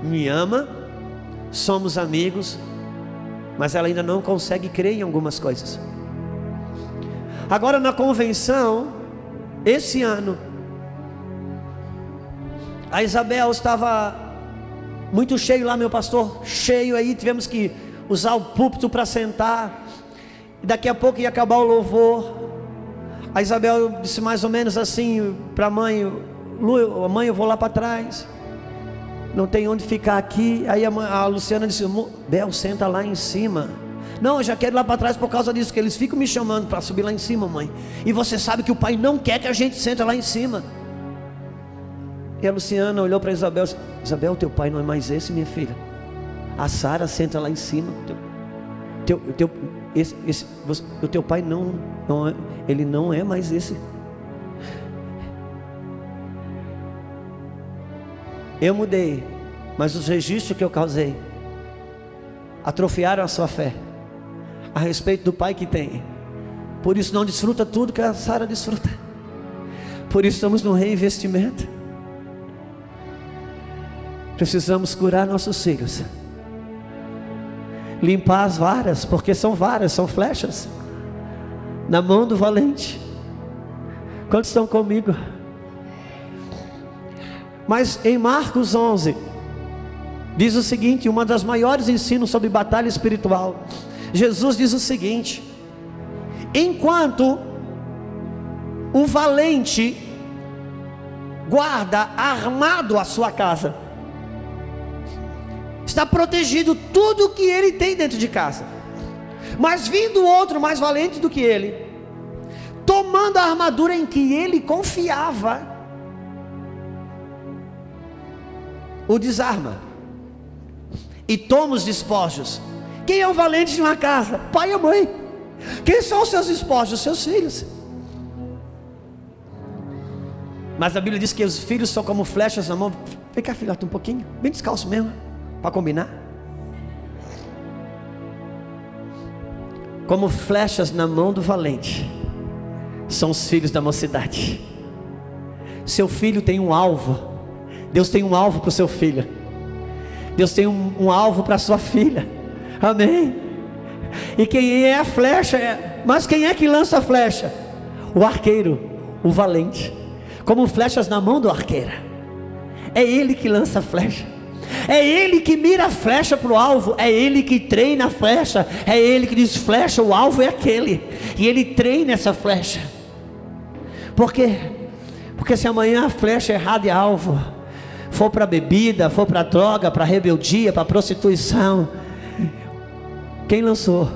Me ama, somos amigos, mas ela ainda não consegue crer em algumas coisas. Agora na convenção, esse ano, a Isabel estava muito cheio lá, meu pastor, cheio aí, tivemos que usar o púlpito para sentar. Daqui a pouco ia acabar o louvor. A Isabel disse mais ou menos assim para a mãe: Lu, mãe, eu vou lá para trás não tem onde ficar aqui. Aí a, a Luciana disse: Bel, senta lá em cima. Não, eu já quero ir lá para trás por causa disso, que eles ficam me chamando para subir lá em cima, mãe. E você sabe que o pai não quer que a gente senta lá em cima. E a Luciana olhou para Isabel: Isabel, teu pai não é mais esse, minha filha. A Sara senta lá em cima. Teu, teu, teu, esse, esse, você, o teu pai não, não é, ele não é mais esse. Eu mudei, mas os registros que eu causei atrofiaram a sua fé a respeito do pai que tem. Por isso não desfruta tudo que a Sara desfruta. Por isso estamos no reinvestimento. Precisamos curar nossos filhos. Limpar as varas, porque são varas, são flechas. Na mão do valente. Quantos estão comigo? Mas em Marcos 11, diz o seguinte: uma das maiores ensinos sobre batalha espiritual. Jesus diz o seguinte: enquanto o valente guarda armado a sua casa, está protegido tudo que ele tem dentro de casa. Mas vindo outro mais valente do que ele, tomando a armadura em que ele confiava, o desarma e toma os despojos. Quem é o valente de uma casa? Pai e mãe. Quem são os seus despojos? Os seus filhos. Mas a Bíblia diz que os filhos são como flechas na mão. Vem cá, filhote, um pouquinho. Bem descalço mesmo. Para combinar. Como flechas na mão do valente. São os filhos da mocidade. Seu filho tem um alvo Deus tem um alvo para o seu filho. Deus tem um, um alvo para a sua filha. Amém. E quem é a flecha é. Mas quem é que lança a flecha? O arqueiro, o valente. Como flechas na mão do arqueiro. É ele que lança a flecha. É ele que mira a flecha para o alvo, é ele que treina a flecha, é ele que diz flecha, o alvo é aquele, e ele treina essa flecha. Por quê? Porque se amanhã a flecha é errada e alvo, for para bebida, for para droga, para rebeldia, para prostituição, quem lançou?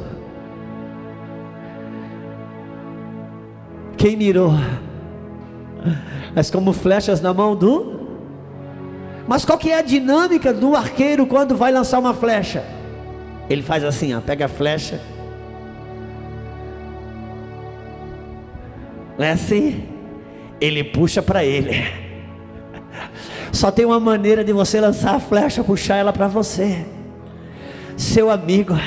Quem mirou? Mas como flechas na mão do. Mas qual que é a dinâmica do arqueiro quando vai lançar uma flecha? Ele faz assim, ó, pega a flecha. Não é assim? Ele puxa para ele. Só tem uma maneira de você lançar a flecha, puxar ela para você. Seu amigo,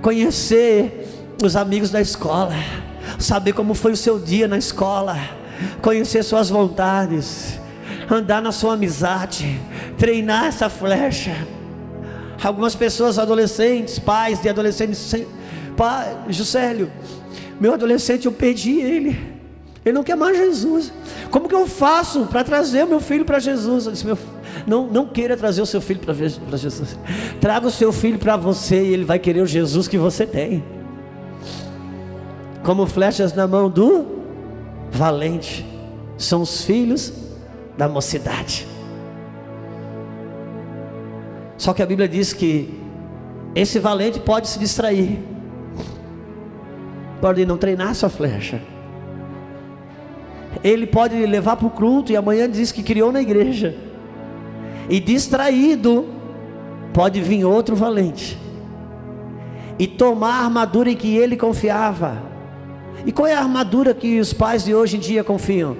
conhecer os amigos da escola, saber como foi o seu dia na escola, conhecer suas vontades, andar na sua amizade, treinar essa flecha. Algumas pessoas, adolescentes, pais de adolescentes, pai, Juscelio, meu adolescente, eu perdi ele. Ele não quer mais Jesus. Como que eu faço para trazer o meu filho para Jesus? Eu disse, meu, não, não queira trazer o seu filho para Jesus. Traga o seu filho para você e ele vai querer o Jesus que você tem. Como flechas na mão do valente. São os filhos da mocidade. Só que a Bíblia diz que esse valente pode se distrair, pode não treinar sua flecha. Ele pode levar para o culto e amanhã diz que criou na igreja. E distraído, pode vir outro valente e tomar a armadura em que ele confiava. E qual é a armadura que os pais de hoje em dia confiam?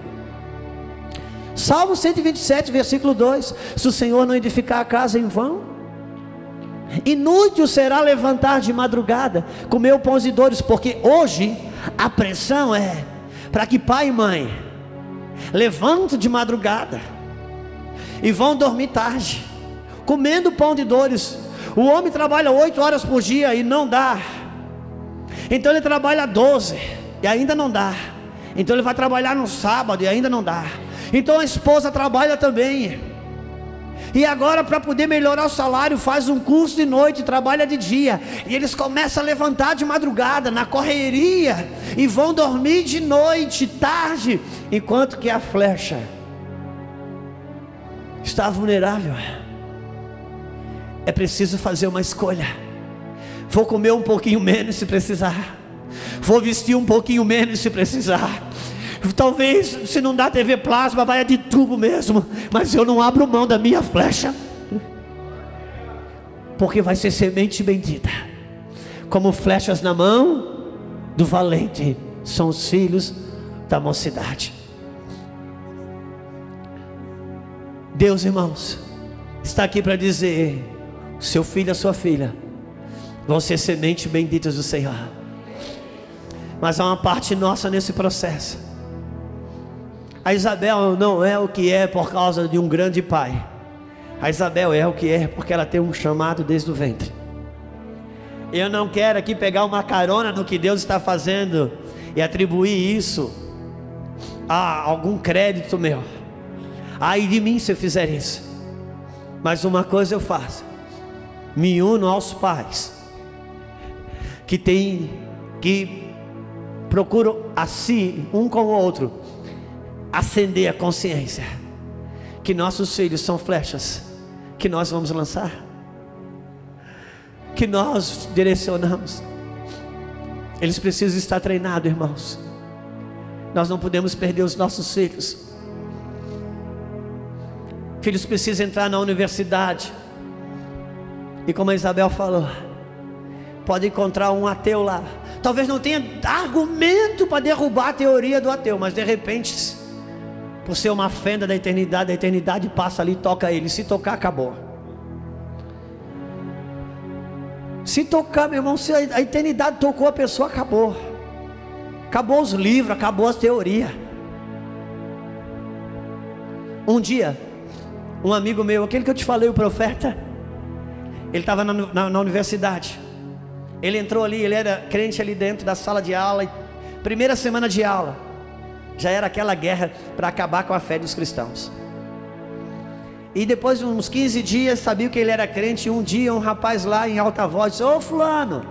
Salmo 127, versículo 2: Se o Senhor não edificar a casa em vão, inútil será levantar de madrugada, comer pães e dores, porque hoje a pressão é para que pai e mãe levantem de madrugada e vão dormir tarde, comendo pão de dores. O homem trabalha oito horas por dia e não dá. Então ele trabalha 12 e ainda não dá. Então ele vai trabalhar no sábado e ainda não dá. Então a esposa trabalha também. E agora, para poder melhorar o salário, faz um curso de noite, trabalha de dia. E eles começam a levantar de madrugada, na correria, e vão dormir de noite, tarde, enquanto que a flecha está vulnerável. É preciso fazer uma escolha. Vou comer um pouquinho menos se precisar. Vou vestir um pouquinho menos se precisar. Talvez, se não dá TV plasma, vai de tubo mesmo. Mas eu não abro mão da minha flecha. Porque vai ser semente bendita. Como flechas na mão do valente. São os filhos da mocidade. Deus, irmãos, está aqui para dizer: seu filho e a sua filha vão ser sementes benditas do Senhor. Mas há uma parte nossa nesse processo. A Isabel não é o que é por causa de um grande pai. A Isabel é o que é porque ela tem um chamado desde o ventre. Eu não quero aqui pegar uma carona no que Deus está fazendo e atribuir isso a algum crédito meu. Ai de mim se eu fizer isso. Mas uma coisa eu faço: me uno aos pais que tem que procuram a si um com o outro acender a consciência que nossos filhos são flechas que nós vamos lançar, que nós direcionamos. Eles precisam estar treinados, irmãos. Nós não podemos perder os nossos filhos. Filhos precisam entrar na universidade. E como a Isabel falou, pode encontrar um ateu lá. Talvez não tenha argumento para derrubar a teoria do ateu, mas de repente por ser uma fenda da eternidade, a eternidade passa ali toca ele. Se tocar, acabou. Se tocar, meu irmão, se a eternidade tocou a pessoa, acabou. Acabou os livros, acabou as teorias. Um dia, um amigo meu, aquele que eu te falei, o profeta, ele estava na, na, na, universidade. Ele entrou ali, ele era crente ali dentro da sala de aula. Primeira semana de aula já era aquela guerra para acabar com a fé dos cristãos. E depois de uns 15 dias, sabia que ele era crente. E um dia, um rapaz lá em alta voz disse: Ô Fulano,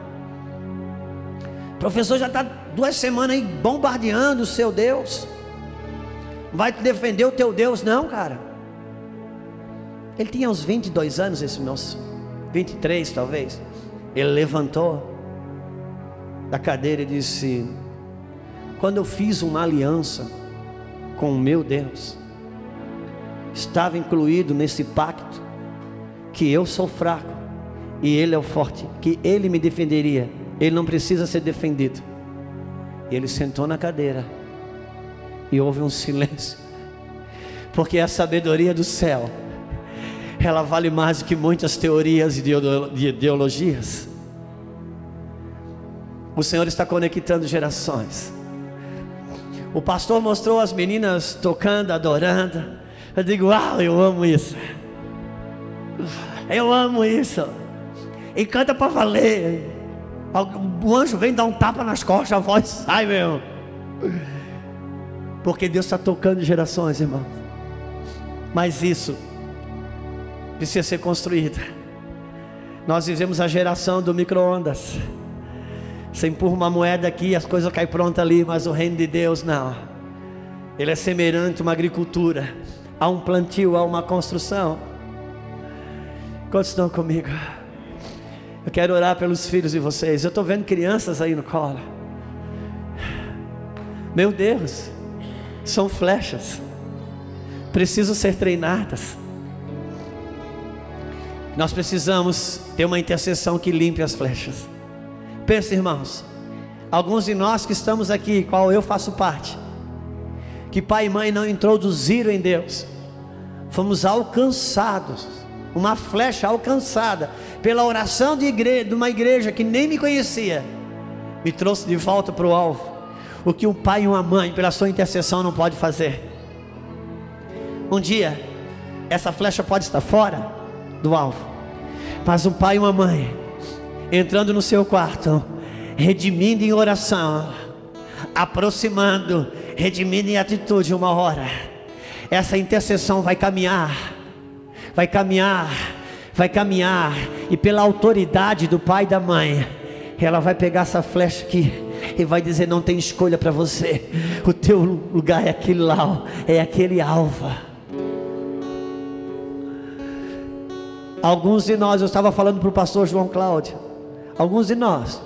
professor já está duas semanas aí bombardeando o seu Deus. Vai te defender o teu Deus, não, cara. Ele tinha uns 22 anos, esse moço, 23 talvez. Ele levantou da cadeira e disse: quando eu fiz uma aliança com o meu Deus, estava incluído nesse pacto que eu sou fraco e Ele é o forte, que Ele me defenderia. Ele não precisa ser defendido. E ele sentou na cadeira e houve um silêncio, porque a sabedoria do céu, ela vale mais do que muitas teorias e ideologias. O Senhor está conectando gerações. O pastor mostrou as meninas tocando, adorando. Eu digo, uau, eu amo isso. Eu amo isso. E canta para valer. O anjo vem dar um tapa nas costas, a voz sai mesmo. Porque Deus está tocando gerações, irmão. Mas isso precisa ser construído. Nós vivemos a geração do micro-ondas. Você empurra uma moeda aqui, as coisas caem prontas ali, mas o reino de Deus não. Ele é semelhante a uma agricultura, a um plantio, a uma construção. Quantos estão comigo? Eu quero orar pelos filhos de vocês. Eu estou vendo crianças aí no colo. Meu Deus, são flechas, precisam ser treinadas. Nós precisamos ter uma intercessão que limpe as flechas. Pensa, irmãos, alguns de nós que estamos aqui, qual eu faço parte, que pai e mãe não introduziram em Deus, fomos alcançados, uma flecha alcançada pela oração de, igreja, de uma igreja que nem me conhecia, me trouxe de volta para o alvo. O que um pai e uma mãe, pela sua intercessão, não pode fazer. Um dia, essa flecha pode estar fora do alvo, mas um pai e uma mãe entrando no seu quarto, redimindo em oração, aproximando, redimindo em atitude uma hora. Essa intercessão vai caminhar, vai caminhar, vai caminhar, e pela autoridade do pai e da mãe, ela vai pegar essa flecha aqui e vai dizer: Não tem escolha para você, o teu lugar é aquele lá, é aquele alvo. Alguns de nós, eu estava falando para o pastor João Cláudio, Alguns de nós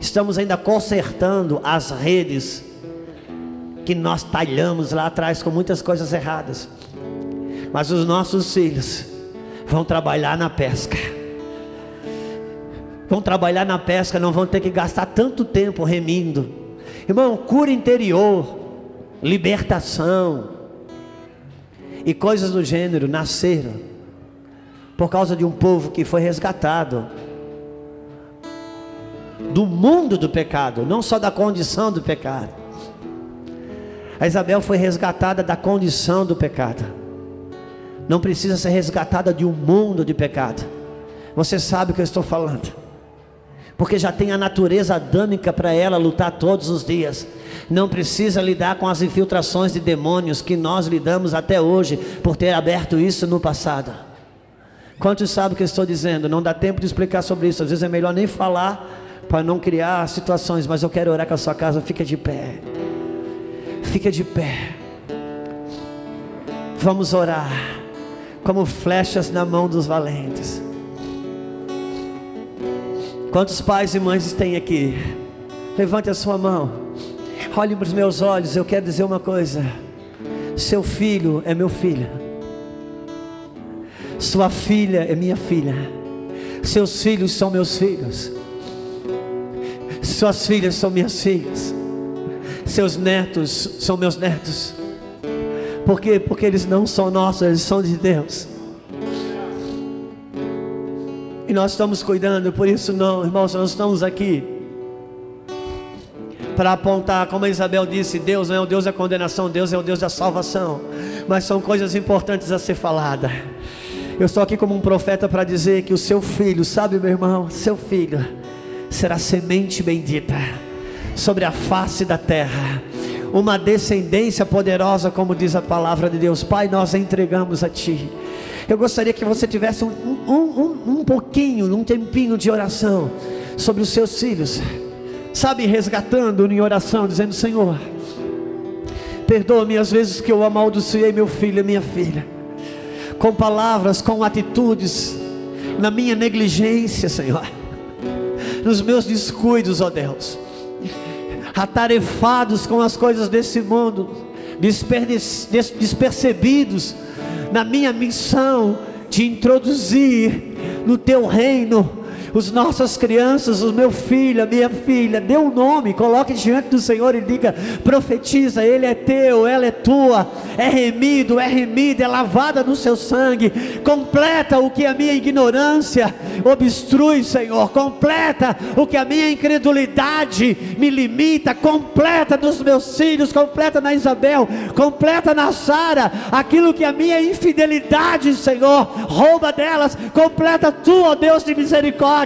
estamos ainda consertando as redes que nós talhamos lá atrás com muitas coisas erradas. Mas os nossos filhos vão trabalhar na pesca. Vão trabalhar na pesca, não vão ter que gastar tanto tempo remindo. Irmão, cura interior, libertação e coisas do gênero nasceram por causa de um povo que foi resgatado do mundo do pecado, não só da condição do pecado. A Isabel foi resgatada da condição do pecado. Não precisa ser resgatada de um mundo de pecado. Você sabe o que eu estou falando. Porque já tem a natureza adâmica para ela lutar todos os dias. Não precisa lidar com as infiltrações de demônios que nós lidamos até hoje por ter aberto isso no passado. Quantos sabem o que eu estou dizendo? Não dá tempo de explicar sobre isso. Às vezes é melhor nem falar para não criar situações, mas eu quero orar com a sua casa. Fica de pé. Fica de pé. Vamos orar como flechas na mão dos valentes. Quantos pais e mães tem aqui? Levante a sua mão. Olhe para os meus olhos. Eu quero dizer uma coisa. Seu filho é meu filho. Sua filha é minha filha. Seus filhos são meus filhos. Suas filhas são minhas filhas. Seus netos são meus netos. Por quê? Porque eles não são nossos, eles são de Deus. E nós estamos cuidando, por isso não, irmãos, nós estamos aqui para apontar, como a Isabel disse, Deus não é o Deus da condenação, Deus é o Deus da salvação. Mas são coisas importantes a ser falada. Eu estou aqui como um profeta para dizer que o seu filho, sabe, meu irmão, seu filho será semente bendita sobre a face da terra. Uma descendência poderosa, como diz a palavra de Deus. Pai, nós entregamos a Ti. Eu gostaria que você tivesse um, um, um, um pouquinho, um tempinho de oração sobre os seus filhos. Sabe, resgatando em oração, dizendo: Senhor, perdoa-me as vezes que eu amaldiçoei meu filho e minha filha, com palavras, com atitudes, na minha negligência, Senhor nos meus descuidos, ó Deus, atarefados com as coisas desse mundo, despercebidos na minha missão de introduzir no teu reino Os nossas crianças, o meu filho, a minha filha, dê um nome, coloque diante do Senhor e diga: profetiza, ele é teu, ela é tua, é remido, é remida, é lavada no seu sangue. Completa o que a minha ignorância obstrui, Senhor. Completa o que a minha incredulidade me limita. Completa nos meus filhos, completa na Isabel, completa na Sara, aquilo que a minha infidelidade, Senhor, rouba delas. Completa tu, ó Deus de misericórdia.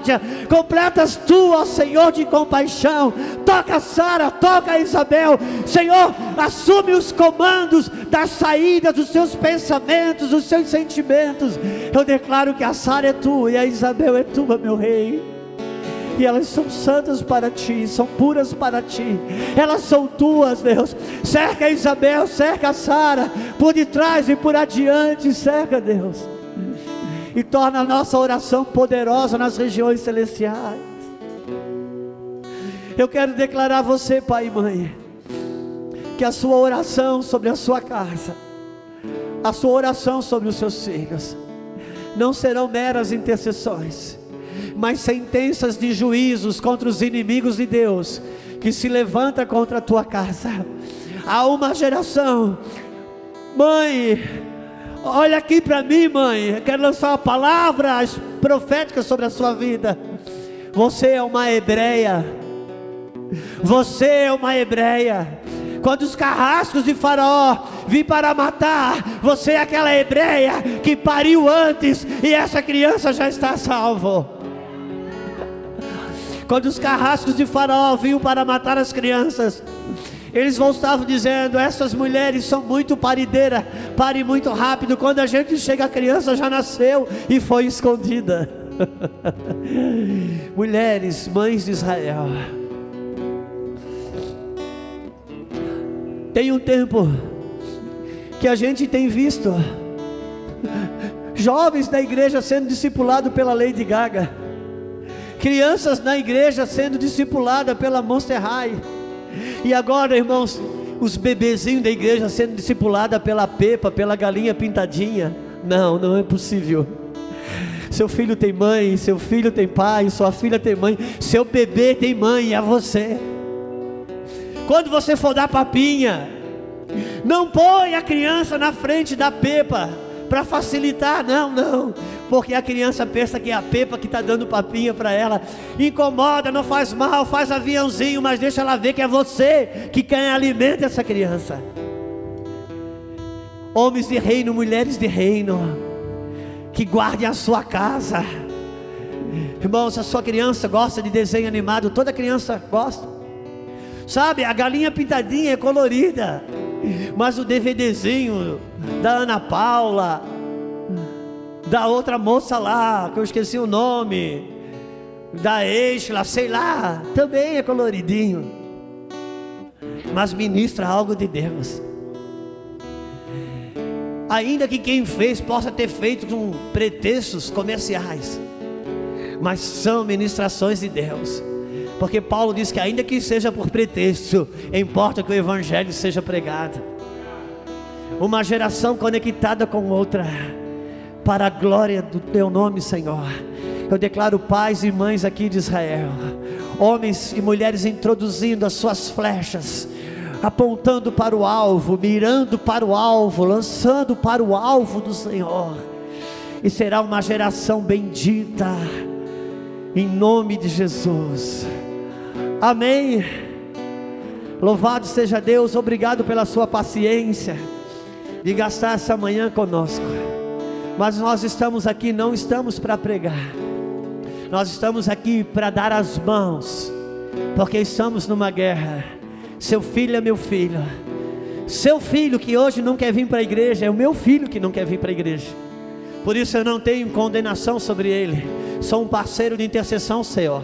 Completas tu, ó Senhor de compaixão. Toca Sara, toca Isabel. Senhor, assume os comandos da saída dos seus pensamentos, dos seus sentimentos. Eu declaro que a Sara é tua e a Isabel é tua, meu rei e elas são santas para ti, são puras para ti, elas são tuas, Deus. Cerca Isabel, cerca Sara, por detrás e por adiante, cerca, Deus, e torna a nossa oração poderosa nas regiões celestiais. Eu quero declarar a você, pai e mãe, que a sua oração sobre a sua casa, a sua oração sobre os seus filhos, não serão meras intercessões mas sentenças de juízos contra os inimigos de Deus que se levanta contra a tua casa. Há uma geração, mãe, olha aqui para mim, mãe, eu quero lançar uma palavra profética sobre a sua vida. Você é uma hebreia. Você é uma hebreia. Quando os carrascos de Faraó vêm para matar, você é aquela hebreia que pariu antes e essa criança já está salvo. Quando os carrascos de Faraó vinham para matar as crianças, eles voltavam dizendo: essas mulheres são muito parideiras, pare muito rápido. Quando a gente chega, a criança já nasceu e foi escondida. mulheres, mães de Israel. Tem um tempo que a gente tem visto jovens da igreja sendo discipulados pela Lady Gaga crianças na igreja sendo discipuladas pela Monster High. E agora, irmãos, os bebezinhos da igreja sendo discipulados pela Pepa, pela galinha pintadinha. Não, não é possível. Seu filho tem mãe, seu filho tem pai, sua filha tem mãe, seu bebê tem mãe, é você. Quando você for dar papinha, não põe a criança na frente da Pepa para facilitar, não, não porque a criança pensa que é a Pepa que está dando papinha para ela. Incomoda, não faz mal, faz aviãozinho, mas deixa ela ver que é você que quem alimenta essa criança. Homens de reino, mulheres de reino, que guardem a sua casa. Irmãos, a sua criança gosta de desenho animado, toda criança gosta. Sabe, a galinha pintadinha é colorida, mas o DVDzinho da Ana Paula, da outra moça lá, que eu esqueci o nome, da Exla, sei lá, também é coloridinho, mas ministra algo de Deus. Ainda que quem fez possa ter feito com pretextos comerciais, mas são ministrações de Deus. Porque Paulo diz que ainda que seja por pretexto, importa que o evangelho seja pregado. Uma geração conectada com outra para a glória do teu nome, Senhor. Eu declaro pais e mães aqui de Israel, homens e mulheres introduzindo as suas flechas, apontando para o alvo, mirando para o alvo, lançando para o alvo do Senhor, e será uma geração bendita, em nome de Jesus. Amém. Louvado seja Deus, obrigado pela sua paciência de gastar essa manhã conosco. Mas nós estamos aqui, não estamos para pregar, nós estamos aqui para dar as mãos, porque estamos numa guerra. Seu filho é meu filho, seu filho que hoje não quer vir para a igreja, é o meu filho que não quer vir para a igreja. Por isso eu não tenho condenação sobre ele, sou um parceiro de intercessão, Senhor.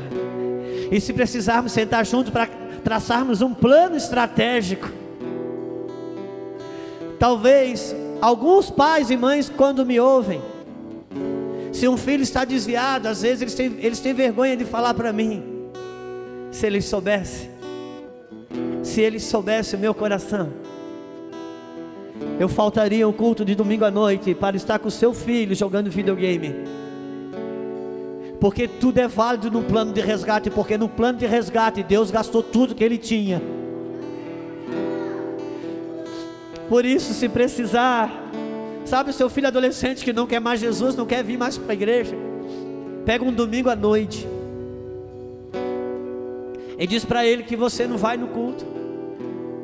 E se precisarmos sentar juntos para traçarmos um plano estratégico, talvez Alguns pais e mães, quando me ouvem, se um filho está desviado, às vezes eles têm, eles têm vergonha de falar para mim. Se eles soubessem, se eles soubessem o meu coração, eu faltaria um culto de domingo à noite para estar com seu filho jogando videogame. Porque tudo é válido no plano de resgate, porque no plano de resgate Deus gastou tudo que ele tinha. Por isso, se precisar, sabe o seu filho adolescente que não quer mais Jesus, não quer vir mais para a igreja, pega um domingo à noite e diz para ele que você não vai no culto.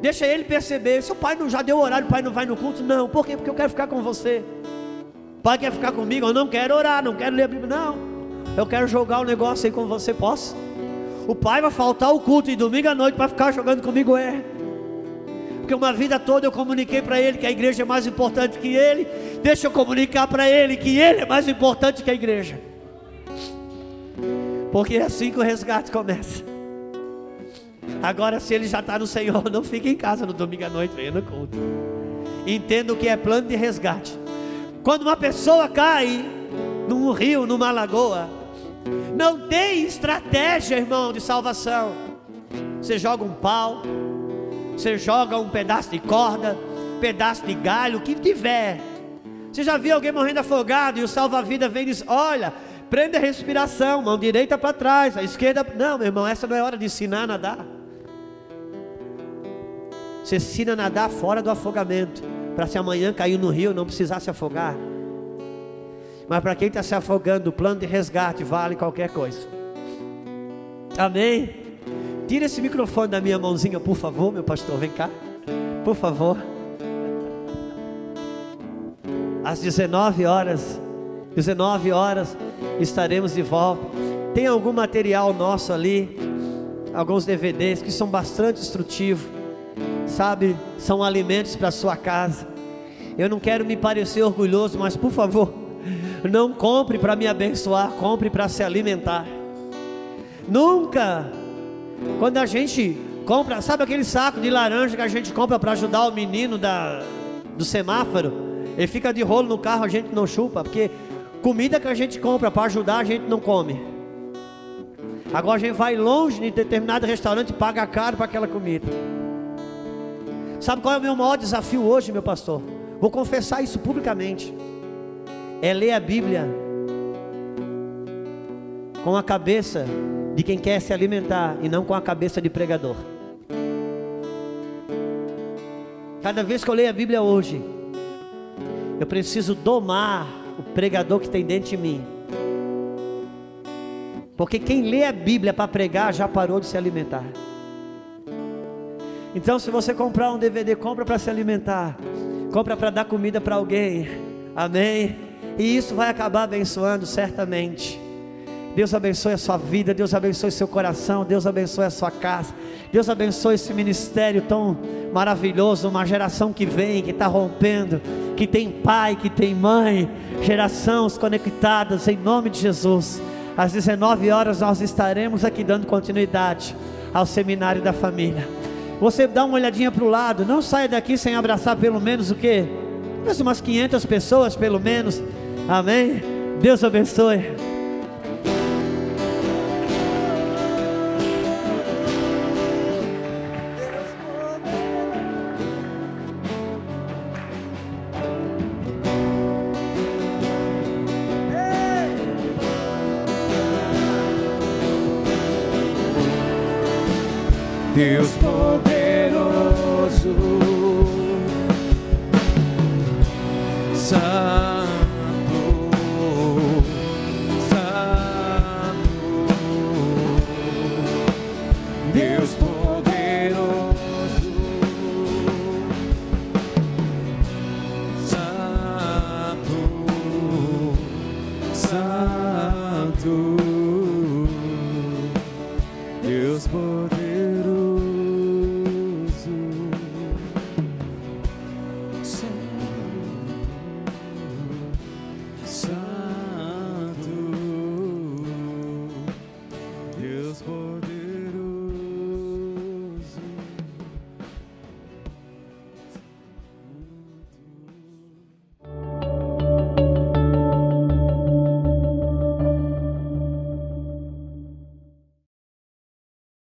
Deixa ele perceber. Seu pai não já deu horário, o pai não vai no culto? Não. Por quê? Porque eu quero ficar com você. O pai quer ficar comigo? Eu não quero orar, não quero ler a Bíblia. Não. Eu quero jogar o um negócio aí com você. Posso? O pai vai faltar o culto e domingo à noite para ficar jogando comigo é. Porque uma vida toda eu comuniquei para ele que a igreja é mais importante que ele. Deixa eu comunicar para ele que ele é mais importante que a igreja. Porque é assim que o resgate começa. Agora, se ele já está no Senhor, não fique em casa no domingo à noite, venha no culto. Entenda o que é plano de resgate. Quando uma pessoa cai num rio, numa lagoa, não tem estratégia, irmão, de salvação. Você joga um pau, você joga um pedaço de corda, pedaço de galho, o que tiver. Você já viu alguém morrendo afogado e o salva-vida vem e diz: Olha, prenda a respiração, mão direita para trás, a esquerda. Não, meu irmão, essa não é hora de ensinar a nadar. Você ensina a nadar fora do afogamento. Para se amanhã cair no rio não precisar se afogar. Mas para quem está se afogando, o plano de resgate vale qualquer coisa. Amém? Tira esse microfone da minha mãozinha, por favor, meu pastor. Vem cá. Por favor. Às 19 horas. 19 horas estaremos de volta. Tem algum material nosso ali? Alguns DVDs que são bastante instrutivos sabe, são alimentos para sua casa. Eu não quero me parecer orgulhoso, mas por favor, não compre para me abençoar, compre para se alimentar. Nunca, quando a gente compra, sabe aquele saco de laranja que a gente compra para ajudar o menino da, do semáforo? Ele fica de rolo no carro, a gente não chupa, porque comida que a gente compra para ajudar, a gente não come. Agora a gente vai longe em determinado restaurante e paga caro para aquela comida. Sabe qual é o meu maior desafio hoje, meu pastor? Vou confessar isso publicamente. É ler a Bíblia com a cabeça de quem quer se alimentar e não com a cabeça de pregador. Cada vez que eu leio a Bíblia hoje, eu preciso domar o pregador que tem dentro de mim. Porque quem lê a Bíblia para pregar já parou de se alimentar. Então, se você comprar um DVD, compra para se alimentar, compra para dar comida para alguém, amém? E isso vai acabar abençoando certamente. Deus abençoe a sua vida, Deus abençoe seu coração, Deus abençoe a sua casa, Deus abençoe esse ministério tão maravilhoso, uma geração que vem, que está rompendo, que tem pai, que tem mãe, gerações conectadas em nome de Jesus. Às 19 horas nós estaremos aqui dando continuidade ao seminário da família. Você dá uma olhadinha para o lado, não saia daqui sem abraçar pelo menos o que? Umas 500 pessoas pelo menos. Amém? Deus abençoe. Deus